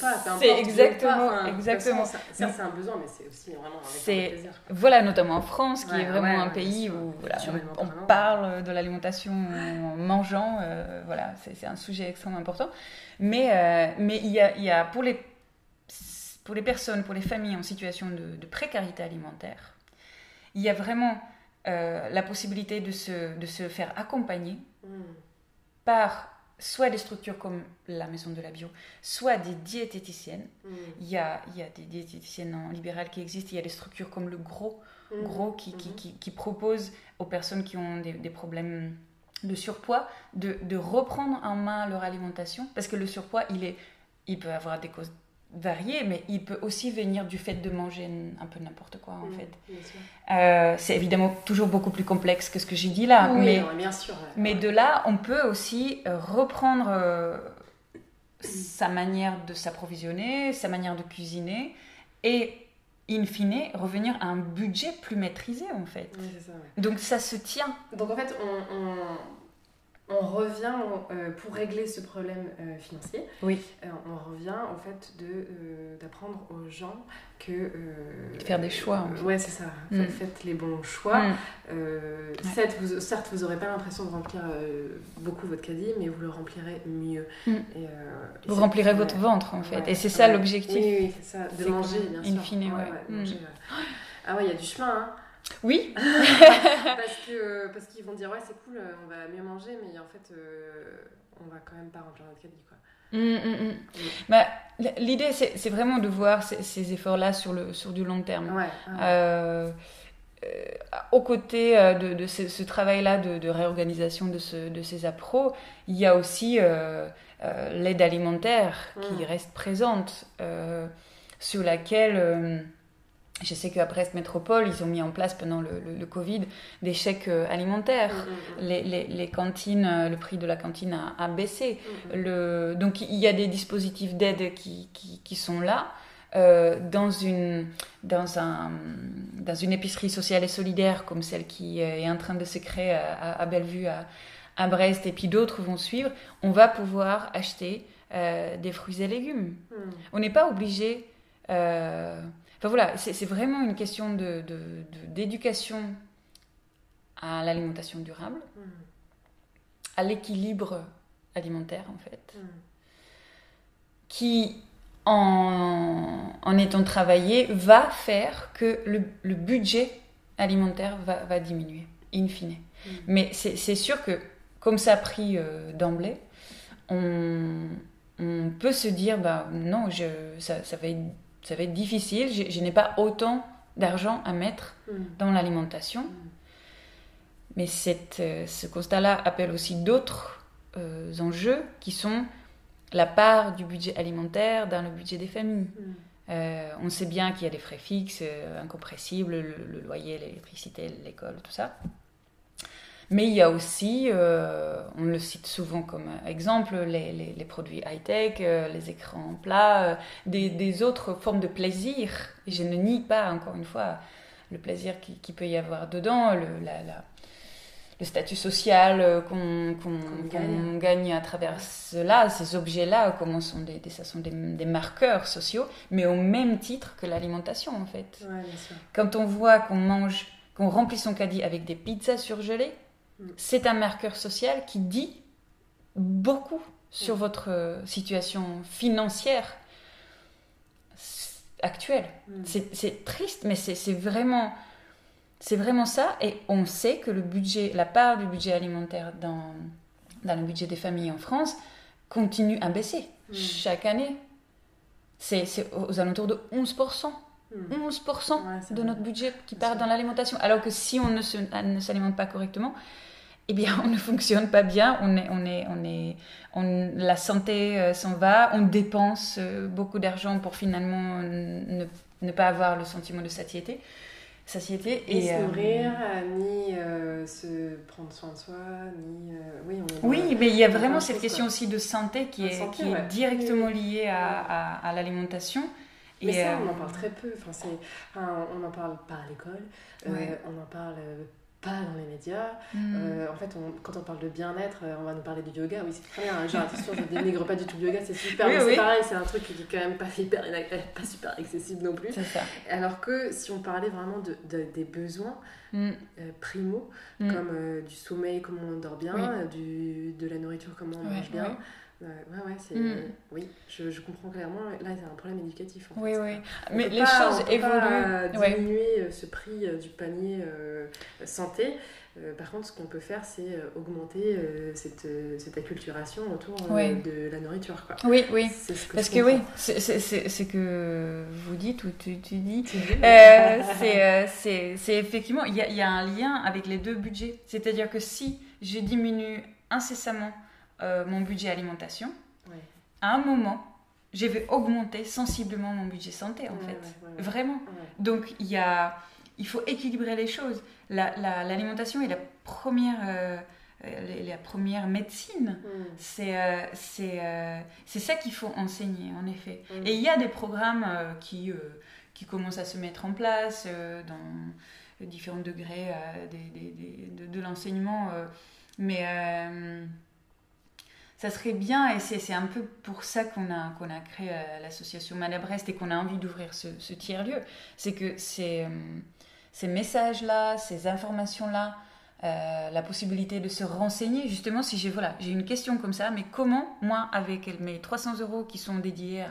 pas, C'est exactement- pas, toute exactement. façon, ça, ça, c'est un besoin, mais c'est aussi vraiment un plaisir. Voilà, notamment en France, qui est vraiment un pays où voilà, on, parle de l'alimentation en mangeant. euh, voilà, c'est c'est un sujet extrêmement important. Mais euh, mais il y a, il y a pour les pour les personnes, pour les familles en situation de, de précarité alimentaire, il y a vraiment euh, la possibilité de se, de se faire accompagner Mm. Par soit des structures comme la Maison de la Bio, soit des diététiciennes. Mm. Il y a, il y a des diététiciennes en libéral qui existent, il y a des structures comme le Gros, Mm. Gros qui, qui, Mhm. qui, qui proposent aux personnes qui ont des, des problèmes de surpoids de, de reprendre en main leur alimentation, parce que le surpoids, il, est, il peut avoir des causes variées, mais il peut aussi venir du fait de manger un peu n'importe quoi, en Mm. fait. Euh, c'est évidemment toujours beaucoup plus complexe que ce que j'ai dit là, Oui, mais... non, bien sûr. ouais. Mais de là, on peut aussi euh, reprendre euh, sa manière de s'approvisionner, sa manière de cuisiner, et in fine, revenir à un budget plus maîtrisé en fait. Oui, c'est ça, ouais. Donc ça se tient. Donc en fait, on, on, on revient euh, pour régler ce problème euh, financier. Oui. euh, on revient au fait de d'apprendre aux gens que De faire des choix, en fait. ouais, c'est ça. Mm. Faites, les bons choix. Mm. Ouais. certes, vous, certes, vous n'aurez pas l'impression de remplir beaucoup votre caddie, mais vous le remplirez mieux. Mm. Et, Vous remplirez votre ventre en fait. Ouais, et c'est ça ouais. l'objectif. Oui, oui, c'est ça. De manger, bien in sûr. fine, ouais. de manger, ouais. Ah ouais, il y a du chemin, hein. Oui, parce que parce qu'ils vont dire ouais c'est cool euh, on va mieux manger mais en fait euh, on va quand même pas remplir notre caddie quoi Mm, mm, mm. Bah, L'idée, c'est c'est vraiment de voir ces, ces efforts-là sur, le, sur du long terme. ouais, ouais. Euh, euh, aux côtés euh, de, de ce, ce travail-là de, de réorganisation de, ce, de ces appros, il y a aussi l'aide alimentaire qui Mm. reste présente, sur laquelle je sais qu'à Brest Métropole, ils ont mis en place pendant le, le- le Covid des chèques euh, alimentaires. Mm, mm, mm. Les, les- les cantines, euh, le prix de la cantine a, a baissé. Le, donc il y a des dispositifs d'aide qui, qui, qui sont là. Euh, dans, une, dans, un, dans une épicerie sociale et solidaire comme celle qui est en train de se créer à, Bellevue, à, à Brest, et puis d'autres vont suivre, on va pouvoir acheter euh, des fruits et légumes. On n'est pas obligé. euh, Enfin voilà, c'est vraiment une question de- de- de- d'éducation à l'alimentation durable, Mm. à l'équilibre alimentaire en fait. Mm. qui, en, en étant travaillé, va faire que le, le budget alimentaire va, va diminuer, in fine. Mm. Mais c'est c'est sûr que, comme ça a pris euh, d'emblée, on, on peut se dire, bah, non, je, ça, ça, va être, ça va être difficile, je, je n'ai pas autant d'argent à mettre Mm. dans l'alimentation. Mais cette, euh, ce constat-là appelle aussi d'autres euh, enjeux qui sont la part du budget alimentaire dans le budget des familles. Mm. Euh, on sait bien qu'il y a des frais fixes, euh, incompressibles, le, le loyer, l'électricité, l'école, tout ça. Mais il y a aussi, euh, on le cite souvent comme exemple, les, les- les produits high-tech, euh, les écrans plats, euh, des, des autres formes de plaisir. Et je ne nie pas, encore une fois, le plaisir qui, qui peut y avoir dedans, le, la, la- le statut social qu'on qu'on gagne. à travers cela, ces objets-là, comment sont des, des- ça sont des, des marqueurs sociaux, mais au même titre que l'alimentation en fait. Ouais, bien sûr. Quand on voit qu'on mange, qu'on remplit son caddie avec des pizzas surgelées. C'est un marqueur social qui dit beaucoup sur Mm. votre euh, situation financière actuelle. Mm. C'est- triste, mais c'est vraiment, c'est vraiment ça. Et on sait que le budget, la part du budget alimentaire dans, dans le budget des familles en France continue à baisser Mm. chaque année. C'est aux alentours de 11%. Mm. 11% Ouais, de vrai. notre budget qui part dans l'alimentation. Alors que si on ne s'alimente pas correctement, eh bien, on ne fonctionne pas bien. On est, on est, on est, on- la santé euh, s'en va. On dépense euh, beaucoup d'argent pour finalement ne, ne pas avoir le sentiment de satiété. satiété Ni se euh, nourrir, euh, ni se prendre soin de soi, ni. oui, on Oui, mais il y a vraiment cette question quoi. aussi de santé qui est, santé, qui est ouais. directement liée à, à- à l'alimentation. Mais Et, ça, on en parle très peu. Enfin, on en parle pas à l'école, Ouais. on en parle pas dans les médias. hmm. Euh, en fait, on- quand on parle de bien-être, euh, on va nous parler du yoga. Oui, c'est très bien. Genre, attention, je dénigre pas du tout le yoga, c'est super. Oui, mais oui. c'est pareil, c'est un truc qui est quand même pas, hyper, pas super accessible non plus. ça. Alors que si on parlait vraiment de, de- des besoins Hmm. euh, primaux, Hmm. comme euh, du sommeil, comment on dort bien, Oui. euh, du, de la nourriture, comment on mange bien. Ouais. Euh, ouais, ouais, c'est. Mm. Oui, je, je comprends clairement. Là, a un problème éducatif. En Oui, fait. oui. On Mais les pas- choses on peut évoluent. Pas Ouais. diminuer euh, ce prix euh, du panier euh, santé. Euh, par contre, ce qu'on peut faire, c'est euh, augmenter euh, cette, euh, cette acculturation autour euh, de la nourriture. Quoi. Oui, oui. C'est ce que Parce que oui, comprends. c'est c'est- c'est- c'est que vous dites ou tu, tu dis. C'est. Euh, c'est euh, c'est- c'est effectivement, il y y a un lien avec les deux budgets. C'est-à-dire que si je diminue incessamment euh, mon budget alimentation, Ouais. à un moment, je vais augmenter sensiblement mon budget santé en Ouais, fait. ouais. Vraiment. Donc il y a, il faut équilibrer les choses. La- la- L'alimentation est la première, euh, euh, la première médecine. Mm. C'est euh, ça qu'il faut enseigner, en effet. Mm. Et il y a des programmes qui, qui commencent à se mettre en place dans différents degrés euh, des- des- des- de, de l'enseignement. euh, mais euh, ça serait bien, et c'est un peu pour ça qu'on a, qu'on a créé euh, l'association Madabrest et qu'on a envie d'ouvrir ce, ce tiers-lieu. C'est que ces, euh, ces messages-là, ces informations-là, euh, la possibilité de se renseigner, justement, si j'ai voilà, j'ai une question comme ça, mais comment, moi, avec mes 300 euros qui sont dédiés à,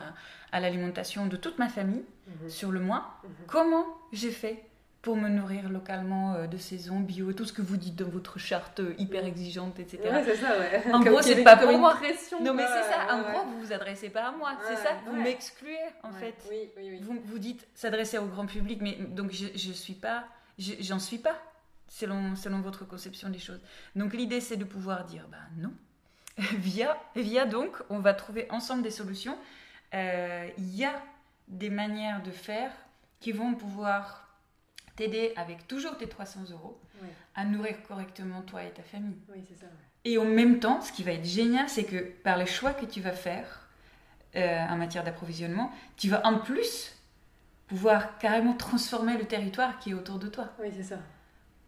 à l'alimentation de toute ma famille Mhm. sur le mois, Mhm. comment j'ai fait pour me nourrir localement euh, de saison, bio, tout ce que vous dites dans votre charte euh, hyper exigeante, etc. Ouais, c'est ça, ouais. En gros, c'est pas pour moi. pression, Non, mais c'est ça. En Ouais, gros, vous vous adressez pas à moi. c'est Ouais, ça. Vous ouais. m'excluez, en ouais. fait. Oui, oui, oui. Vous, vous dites s'adresser au grand public, mais donc je, je suis pas, je- j'en suis pas, selon, selon votre conception des choses. Donc l'idée, c'est de pouvoir dire, bah non. via, via donc, on va trouver ensemble des solutions. Euh, Il y a des manières de faire qui vont pouvoir t'aider avec toujours tes 300 euros Ouais. à nourrir correctement toi et ta famille. Oui, c'est ça. ouais. Et en même temps, ce qui va être génial, c'est que par les choix que tu vas faire euh, en matière d'approvisionnement, tu vas en plus pouvoir carrément transformer le territoire qui est autour de toi. Oui, c'est ça.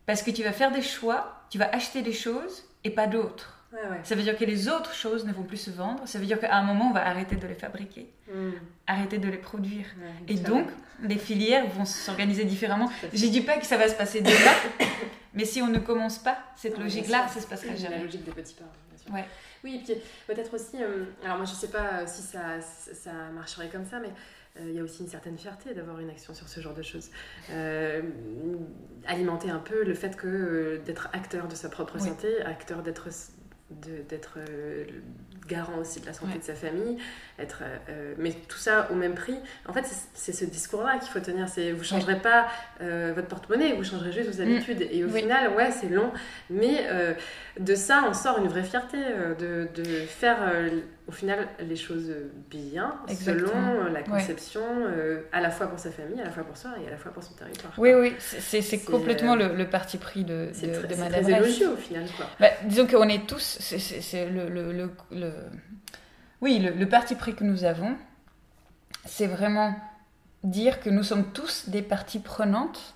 Parce que tu vas faire des choix, tu vas acheter des choses et pas d'autres. Ouais, ouais. Ça veut dire que les autres choses ne vont plus se vendre. Ça veut dire qu'à un moment, on va arrêter de les fabriquer, Mm. arrêter de les produire. Ouais, Et donc, va. les filières vont s'organiser différemment. Je dis pas que ça va se passer demain, mais si on ne commence pas cette logique-là, ça se passera Oui, La jamais. logique des petits pas, bien sûr. Ouais. Oui, et puis peut-être aussi, euh, alors moi je sais pas euh, si ça, ça marcherait comme ça, mais euh, il y a aussi une certaine fierté d'avoir une action sur ce genre de choses. Euh, alimenter un peu le fait que euh, d'être acteur de sa propre Oui. santé, acteur d'être de- d'être euh, garant aussi de la santé Ouais. de sa famille, être, euh, euh, mais tout ça au même prix. En fait, c'est- ce discours-là qu'il faut tenir. C'est vous changerez pas euh, votre porte-monnaie, vous changerez juste vos habitudes. Et au Mm. Oui. final, ouais, c'est long, mais de ça, on sort une vraie fierté de, de faire au final les choses bien, Exactement. selon la conception, euh, à la fois pour sa famille, à la fois pour soi et à la fois pour son territoire. Oui, quoi. oui, c'est- c'est c'est C'est, complètement euh, le, le parti pris de, C'est de, très, de c'est Madame élogieux au final. Quoi. Bah, disons qu'on est tous, c'est- c'est c'est le, le, le, oui, le, le parti pris que nous avons, c'est vraiment dire que nous sommes tous des parties prenantes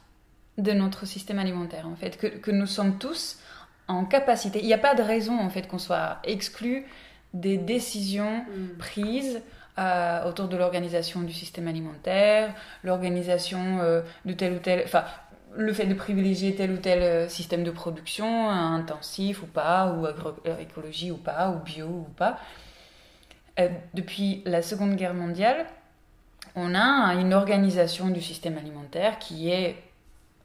de notre système alimentaire, en fait, que, que nous sommes tous en capacité. Il n'y a pas de raison, en fait, qu'on soit exclu des décisions Mm. prises euh, autour de l'organisation du système alimentaire, l'organisation euh, de tel ou tel, enfin le fait de privilégier tel ou tel euh, système de production, intensif ou pas, ou agroécologie ou pas, ou bio ou pas. Euh, depuis la Seconde Guerre mondiale, on a une organisation du système alimentaire qui est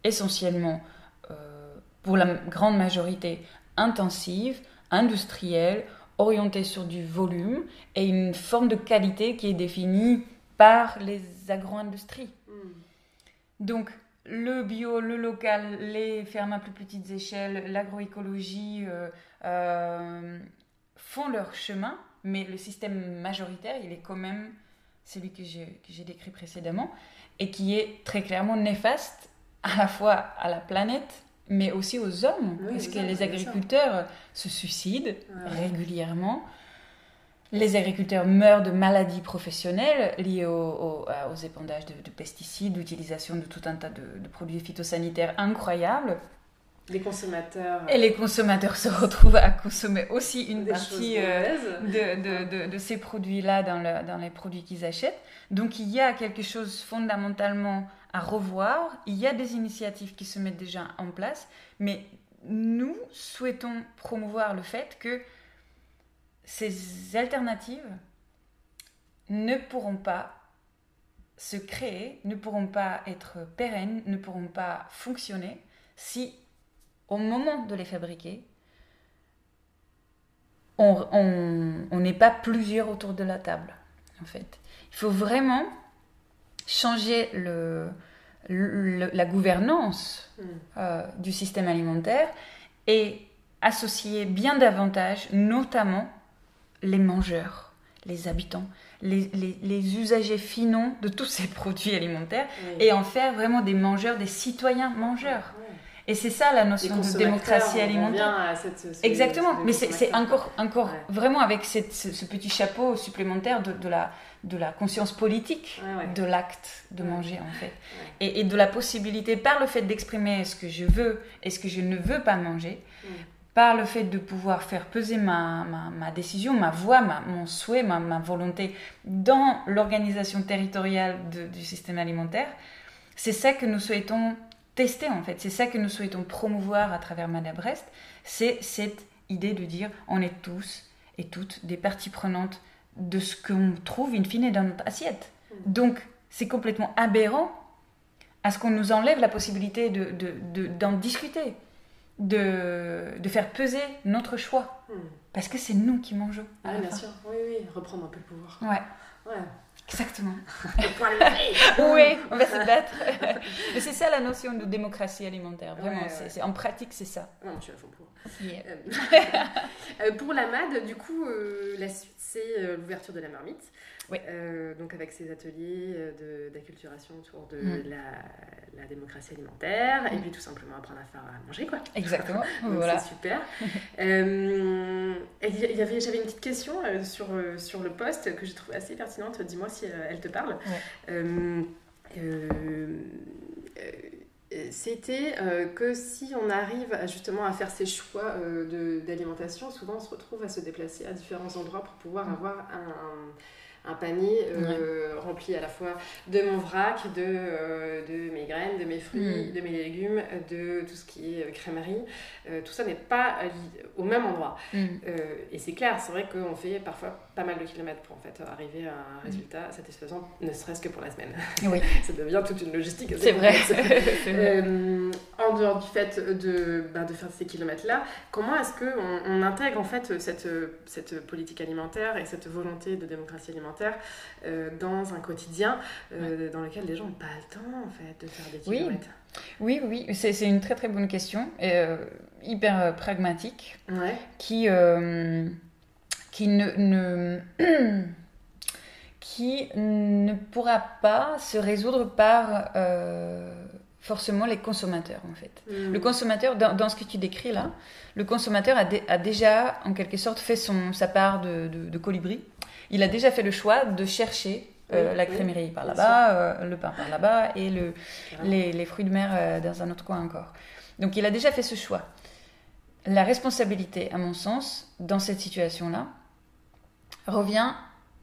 essentiellement, pour la grande majorité, intensive, industrielle, orientée sur du volume et une forme de qualité qui est définie par les agro-industries. Mm. Donc, le bio, le local, les fermes à plus petites échelles, l'agroécologie euh, euh, font leur chemin, mais le système majoritaire, il est quand même celui que j'ai décrit précédemment et qui est très clairement néfaste à la fois à la planète, mais aussi aux hommes, Oui, parce que hommes, les agriculteurs se suicident Ouais. régulièrement. Les agriculteurs meurent de maladies professionnelles liées au- au- à- aux épandages de, de pesticides, l'utilisation de tout un tas de, de produits phytosanitaires incroyables. Les consommateurs. Et les consommateurs se retrouvent à consommer aussi une partie euh, de- de ces produits-là dans, le- dans les produits qu'ils achètent. Donc il y a quelque chose fondamentalement à revoir. Il y a des initiatives qui se mettent déjà en place, mais nous souhaitons promouvoir le fait que ces alternatives ne pourront pas se créer, ne pourront pas être pérennes, ne pourront pas fonctionner si au moment de les fabriquer, on n'est pas plusieurs autour de la table, en fait. Il faut vraiment changer le, le- la gouvernance Mm. euh, du système alimentaire et associer bien davantage, notamment les mangeurs, les habitants, les, les- les usagers finaux de tous ces produits alimentaires et en faire vraiment des mangeurs, des citoyens mangeurs. Et c'est ça la notion de démocratie alimentaire. cette- ce- Exactement, ce- mais c'est encore, encore Ouais. vraiment avec cette- ce, ce petit chapeau supplémentaire de, de la, de la conscience politique Ouais, ouais. de l'acte de manger en fait. Et, et de la possibilité, par le fait d'exprimer ce que je veux et ce que je ne veux pas manger, Mm. par le fait de pouvoir faire peser ma, ma, ma décision, ma voix, ma- mon souhait, ma, ma volonté dans l'organisation territoriale de- du système alimentaire, c'est ça que nous souhaitons tester en fait, c'est ça que nous souhaitons promouvoir à travers Madabrest, c'est cette idée de dire on est tous et toutes des parties prenantes de ce qu'on trouve in fine dans notre assiette. Donc c'est complètement aberrant à ce qu'on nous enlève la possibilité de, de- de- d'en discuter, de, de faire peser notre choix, Mm. parce que c'est nous qui mangeons. Ah, bien fin. sûr, oui, oui, reprendre un peu le pouvoir. Ouais, Ouais. Exactement. Oui, on va se battre. Mais c'est ça la notion de démocratie alimentaire, vraiment. Ouais, ouais. c'est- c'est- en pratique, c'est ça. Non, je suis à fond pour. Yeah. Euh, euh, pour la MAD, du coup, euh, la suite, c'est euh, l'ouverture de la marmite. Oui. Euh, donc avec ces ateliers euh, d'acculturation autour de Mm. la, la démocratie alimentaire et Mm. puis tout simplement apprendre à faire à manger quoi. Exactement. Donc voilà. c'est super. Euh, y avait, j'avais une petite question sur, sur le poste que j'ai trouvée assez pertinente. Dis-moi si elle te parle. Ouais. Euh, c'était euh, que si on arrive à, justement à faire ces choix euh, d'alimentation, souvent on se retrouve à se déplacer à différents endroits pour pouvoir Mm. avoir un, un panier euh, rempli à la fois de mon vrac, de, euh, de mes graines, de mes fruits, Mm. de mes légumes, de tout ce qui est euh, crèmerie. Euh, tout ça n'est pas au même endroit. Mm. Euh, et c'est clair, c'est vrai qu'on fait parfois pas mal de kilomètres pour en fait arriver à un résultat satisfaisant, ne serait-ce que pour la semaine. Oui. Ça devient toute une logistique. C'est vrai. Euh, en dehors du fait de, ben, de faire ces kilomètres-là, comment est-ce qu'on on intègre en fait cette, cette politique alimentaire et cette volonté de démocratie alimentaire euh, dans un quotidien euh, dans lequel les gens n'ont pas le temps en fait de faire des kilomètres? Oui, oui, c'est c'est une très très bonne question, et, hyper pragmatique, Ouais. qui, qui ne, ne- qui ne pourra pas se résoudre par euh, forcément les consommateurs en fait. Mm. Le consommateur, dans, dans ce que tu décris là, le consommateur a, dé- a déjà en quelque sorte fait son, sa part de, de- de colibri. Il a déjà fait le choix de chercher la crémerie par là-bas, le pain par là-bas et le, les, les, fruits de mer dans un autre coin encore. Donc il a déjà fait ce choix. La responsabilité, à mon sens, dans cette situation-là, revient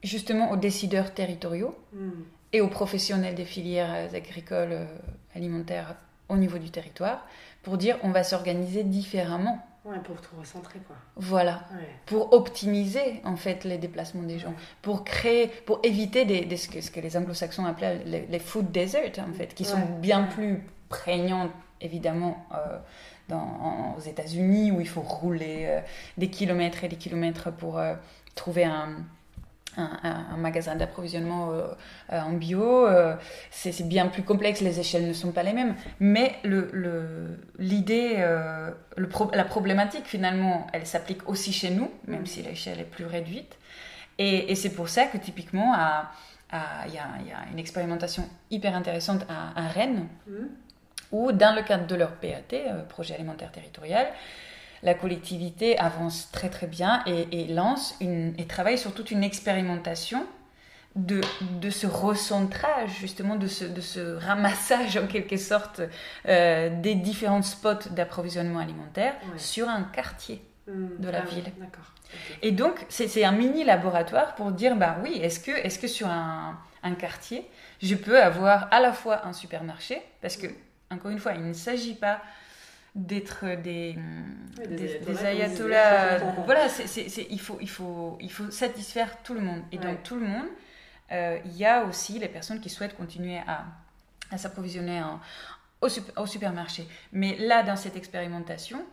justement aux décideurs territoriaux hmm. et aux professionnels des filières agricoles alimentaires au niveau du territoire pour dire on va s'organiser différemment. Ouais, pour tout recentrer quoi. Voilà. Pour optimiser en fait les déplacements des gens, pour créer, pour éviter des, ce, que, ce, que, les anglo-saxons appelaient les, food deserts en fait, qui sont bien plus prégnants évidemment euh, dans, aux États-Unis où il faut rouler euh, des kilomètres et des kilomètres pour euh, trouver un, un, magasin d'approvisionnement euh, euh, en bio. Euh, c'est bien plus complexe, les échelles ne sont pas les mêmes. Mais l'idée, le, la problématique finalement, elle s'applique aussi chez nous, même si l'échelle est plus réduite. Et, c'est pour ça que typiquement, il y, a une expérimentation hyper intéressante à, Rennes, mmh. où dans le cadre de leur PAT, projet alimentaire territorial, la collectivité avance très très bien et, lance une, et travaille sur toute une expérimentation de, de ce recentrage, justement, de ce, de ce ramassage en quelque sorte euh, des différents spots d'approvisionnement alimentaire sur un quartier mmh. de la ah ville. Et donc, c'est un mini laboratoire pour dire, bah oui, est-ce que, est -ce que sur un, un, quartier, je peux avoir à la fois un supermarché, parce que, encore une fois, il ne s'agit pas d'être des, des, ayatollahs. voilà, il, faut, il, faut, il faut satisfaire tout le monde. Et dans tout le monde, euh, il y a aussi les personnes qui souhaitent continuer à, à s'approvisionner au, au, supermarché. Mais là, dans cette expérimentation,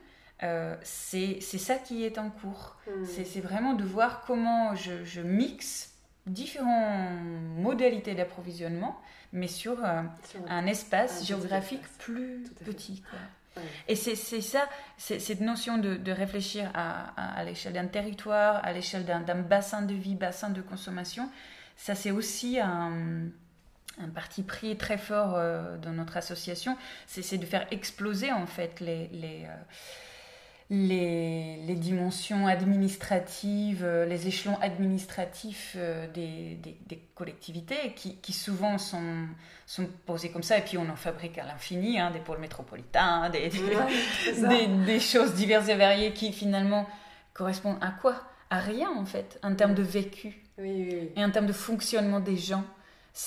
euh, c'est ça qui est en cours. Hmm. C'est vraiment de voir comment je, je mixe différentes modalités d'approvisionnement, mais sur, euh, un espace géographique plus petit. Quoi. Et c'est ça, cette notion de, réfléchir à, l'échelle d'un territoire, à l'échelle d'un bassin de vie, bassin de consommation, ça c'est aussi un, parti pris très fort euh, dans notre association, c'est de faire exploser en fait les, euh, les, les, dimensions administratives, euh, les échelons administratifs euh, des, des, collectivités qui, qui, souvent sont, sont posés comme ça. Et puis on en fabrique à l'infini, hein, des pôles métropolitains, des, des, choses diverses et variées qui finalement correspondent à quoi? À rien en fait, en termes de vécu et en termes de fonctionnement des gens.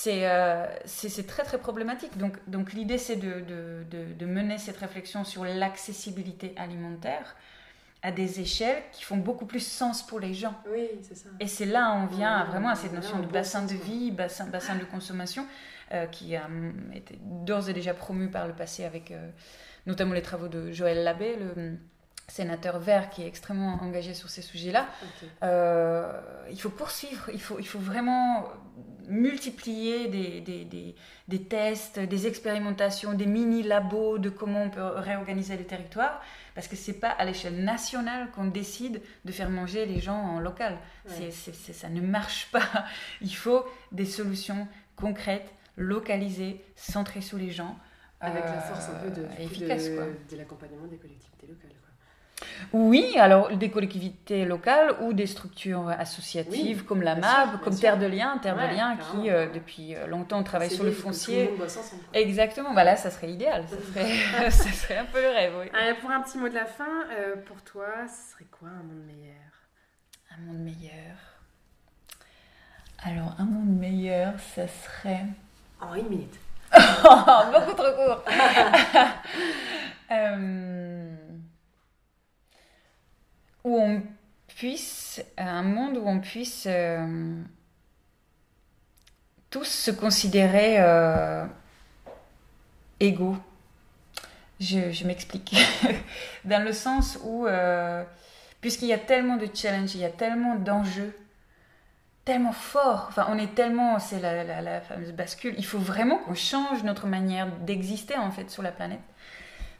Euh, c'est très très problématique. Donc, donc l'idée c'est de, de, de, mener cette réflexion sur l'accessibilité alimentaire à des échelles qui font beaucoup plus sens pour les gens. Oui, c'est ça. Et c'est là on vient vraiment à cette notion de bassin de vie, bassin, bassin de consommation, euh, qui a été d'ores et déjà promu par le passé avec euh, notamment les travaux de Joël Labbé, le sénateur vert qui est extrêmement engagé sur ces sujets-là. Euh, il faut poursuivre, il faut, il faut vraiment multiplier des, des, des, des tests, des expérimentations, des mini-labos de comment on peut réorganiser les territoires, parce que c'est pas à l'échelle nationale qu'on décide de faire manger les gens en local. Ça ne marche pas. Il faut des solutions concrètes, localisées, centrées sur les gens. Avec la force un peu de, de, de l'accompagnement des collectivités locales. Oui, alors des collectivités locales ou des structures associatives comme la MAB, comme Terre de Liens, Terre de Liens qui euh, depuis euh, longtemps travaille sur le foncier. Exactement, bah là ça serait idéal, ça serait, ça serait un peu le rêve. Oui. pour un petit mot de la fin, euh, pour toi, ce serait quoi un monde meilleur? Un monde meilleur. Alors un monde meilleur, ça serait. En une minute. Beaucoup trop court. euh où on puisse, un monde où on puisse euh, tous se considérer euh, égaux. Je, m'explique. Dans le sens où, euh, puisqu'il y a tellement de challenges, il y a tellement d'enjeux, tellement forts, enfin on est tellement, c'est la, la, fameuse bascule, il faut vraiment qu'on change notre manière d'exister en fait sur la planète.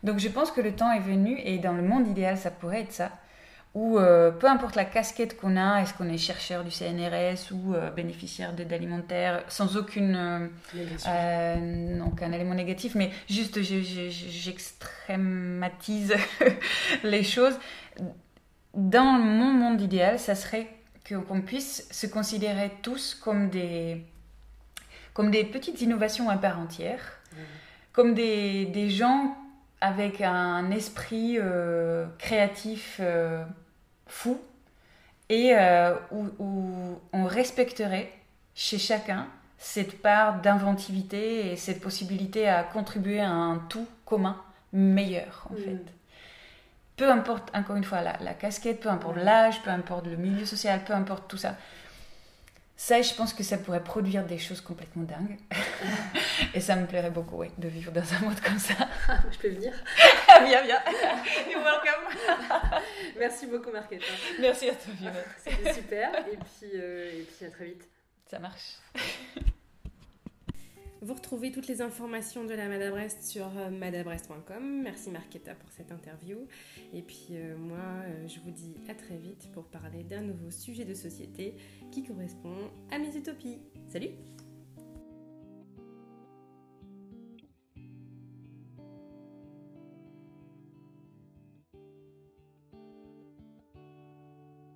Donc je pense que le temps est venu et dans le monde idéal ça pourrait être ça où euh, peu importe la casquette qu'on a, est-ce qu'on est chercheur du CNRS ou euh, bénéficiaire d'aide alimentaire, sans aucune euh, donc un élément négatif, mais juste j'extrématise les choses. Dans mon monde idéal, ça serait qu'on puisse se considérer tous comme des comme des petites innovations à part entière, comme des, des, gens avec un esprit euh, créatif euh, fou et euh, où, où, on respecterait chez chacun cette part d'inventivité et cette possibilité à contribuer à un tout commun meilleur en fait. Peu importe, encore une fois, la, la casquette, peu importe l'âge, peu importe le milieu social, peu importe tout ça. Ça, je pense que ça pourrait produire des choses complètement dingues. et ça me plairait beaucoup, ouais, de vivre dans un monde comme ça. je peux venir Viens, viens. You're welcome. Merci beaucoup, Marquette. Merci à toi, Violette. C'était super. Et puis, euh, et puis, à très vite. Ça marche. Vous retrouvez toutes les informations de la Madabrest sur euh, madabrest.com. Merci Marquetta pour cette interview. Et puis euh, moi, euh, je vous dis à très vite pour parler d'un nouveau sujet de société qui correspond à mes utopies. Salut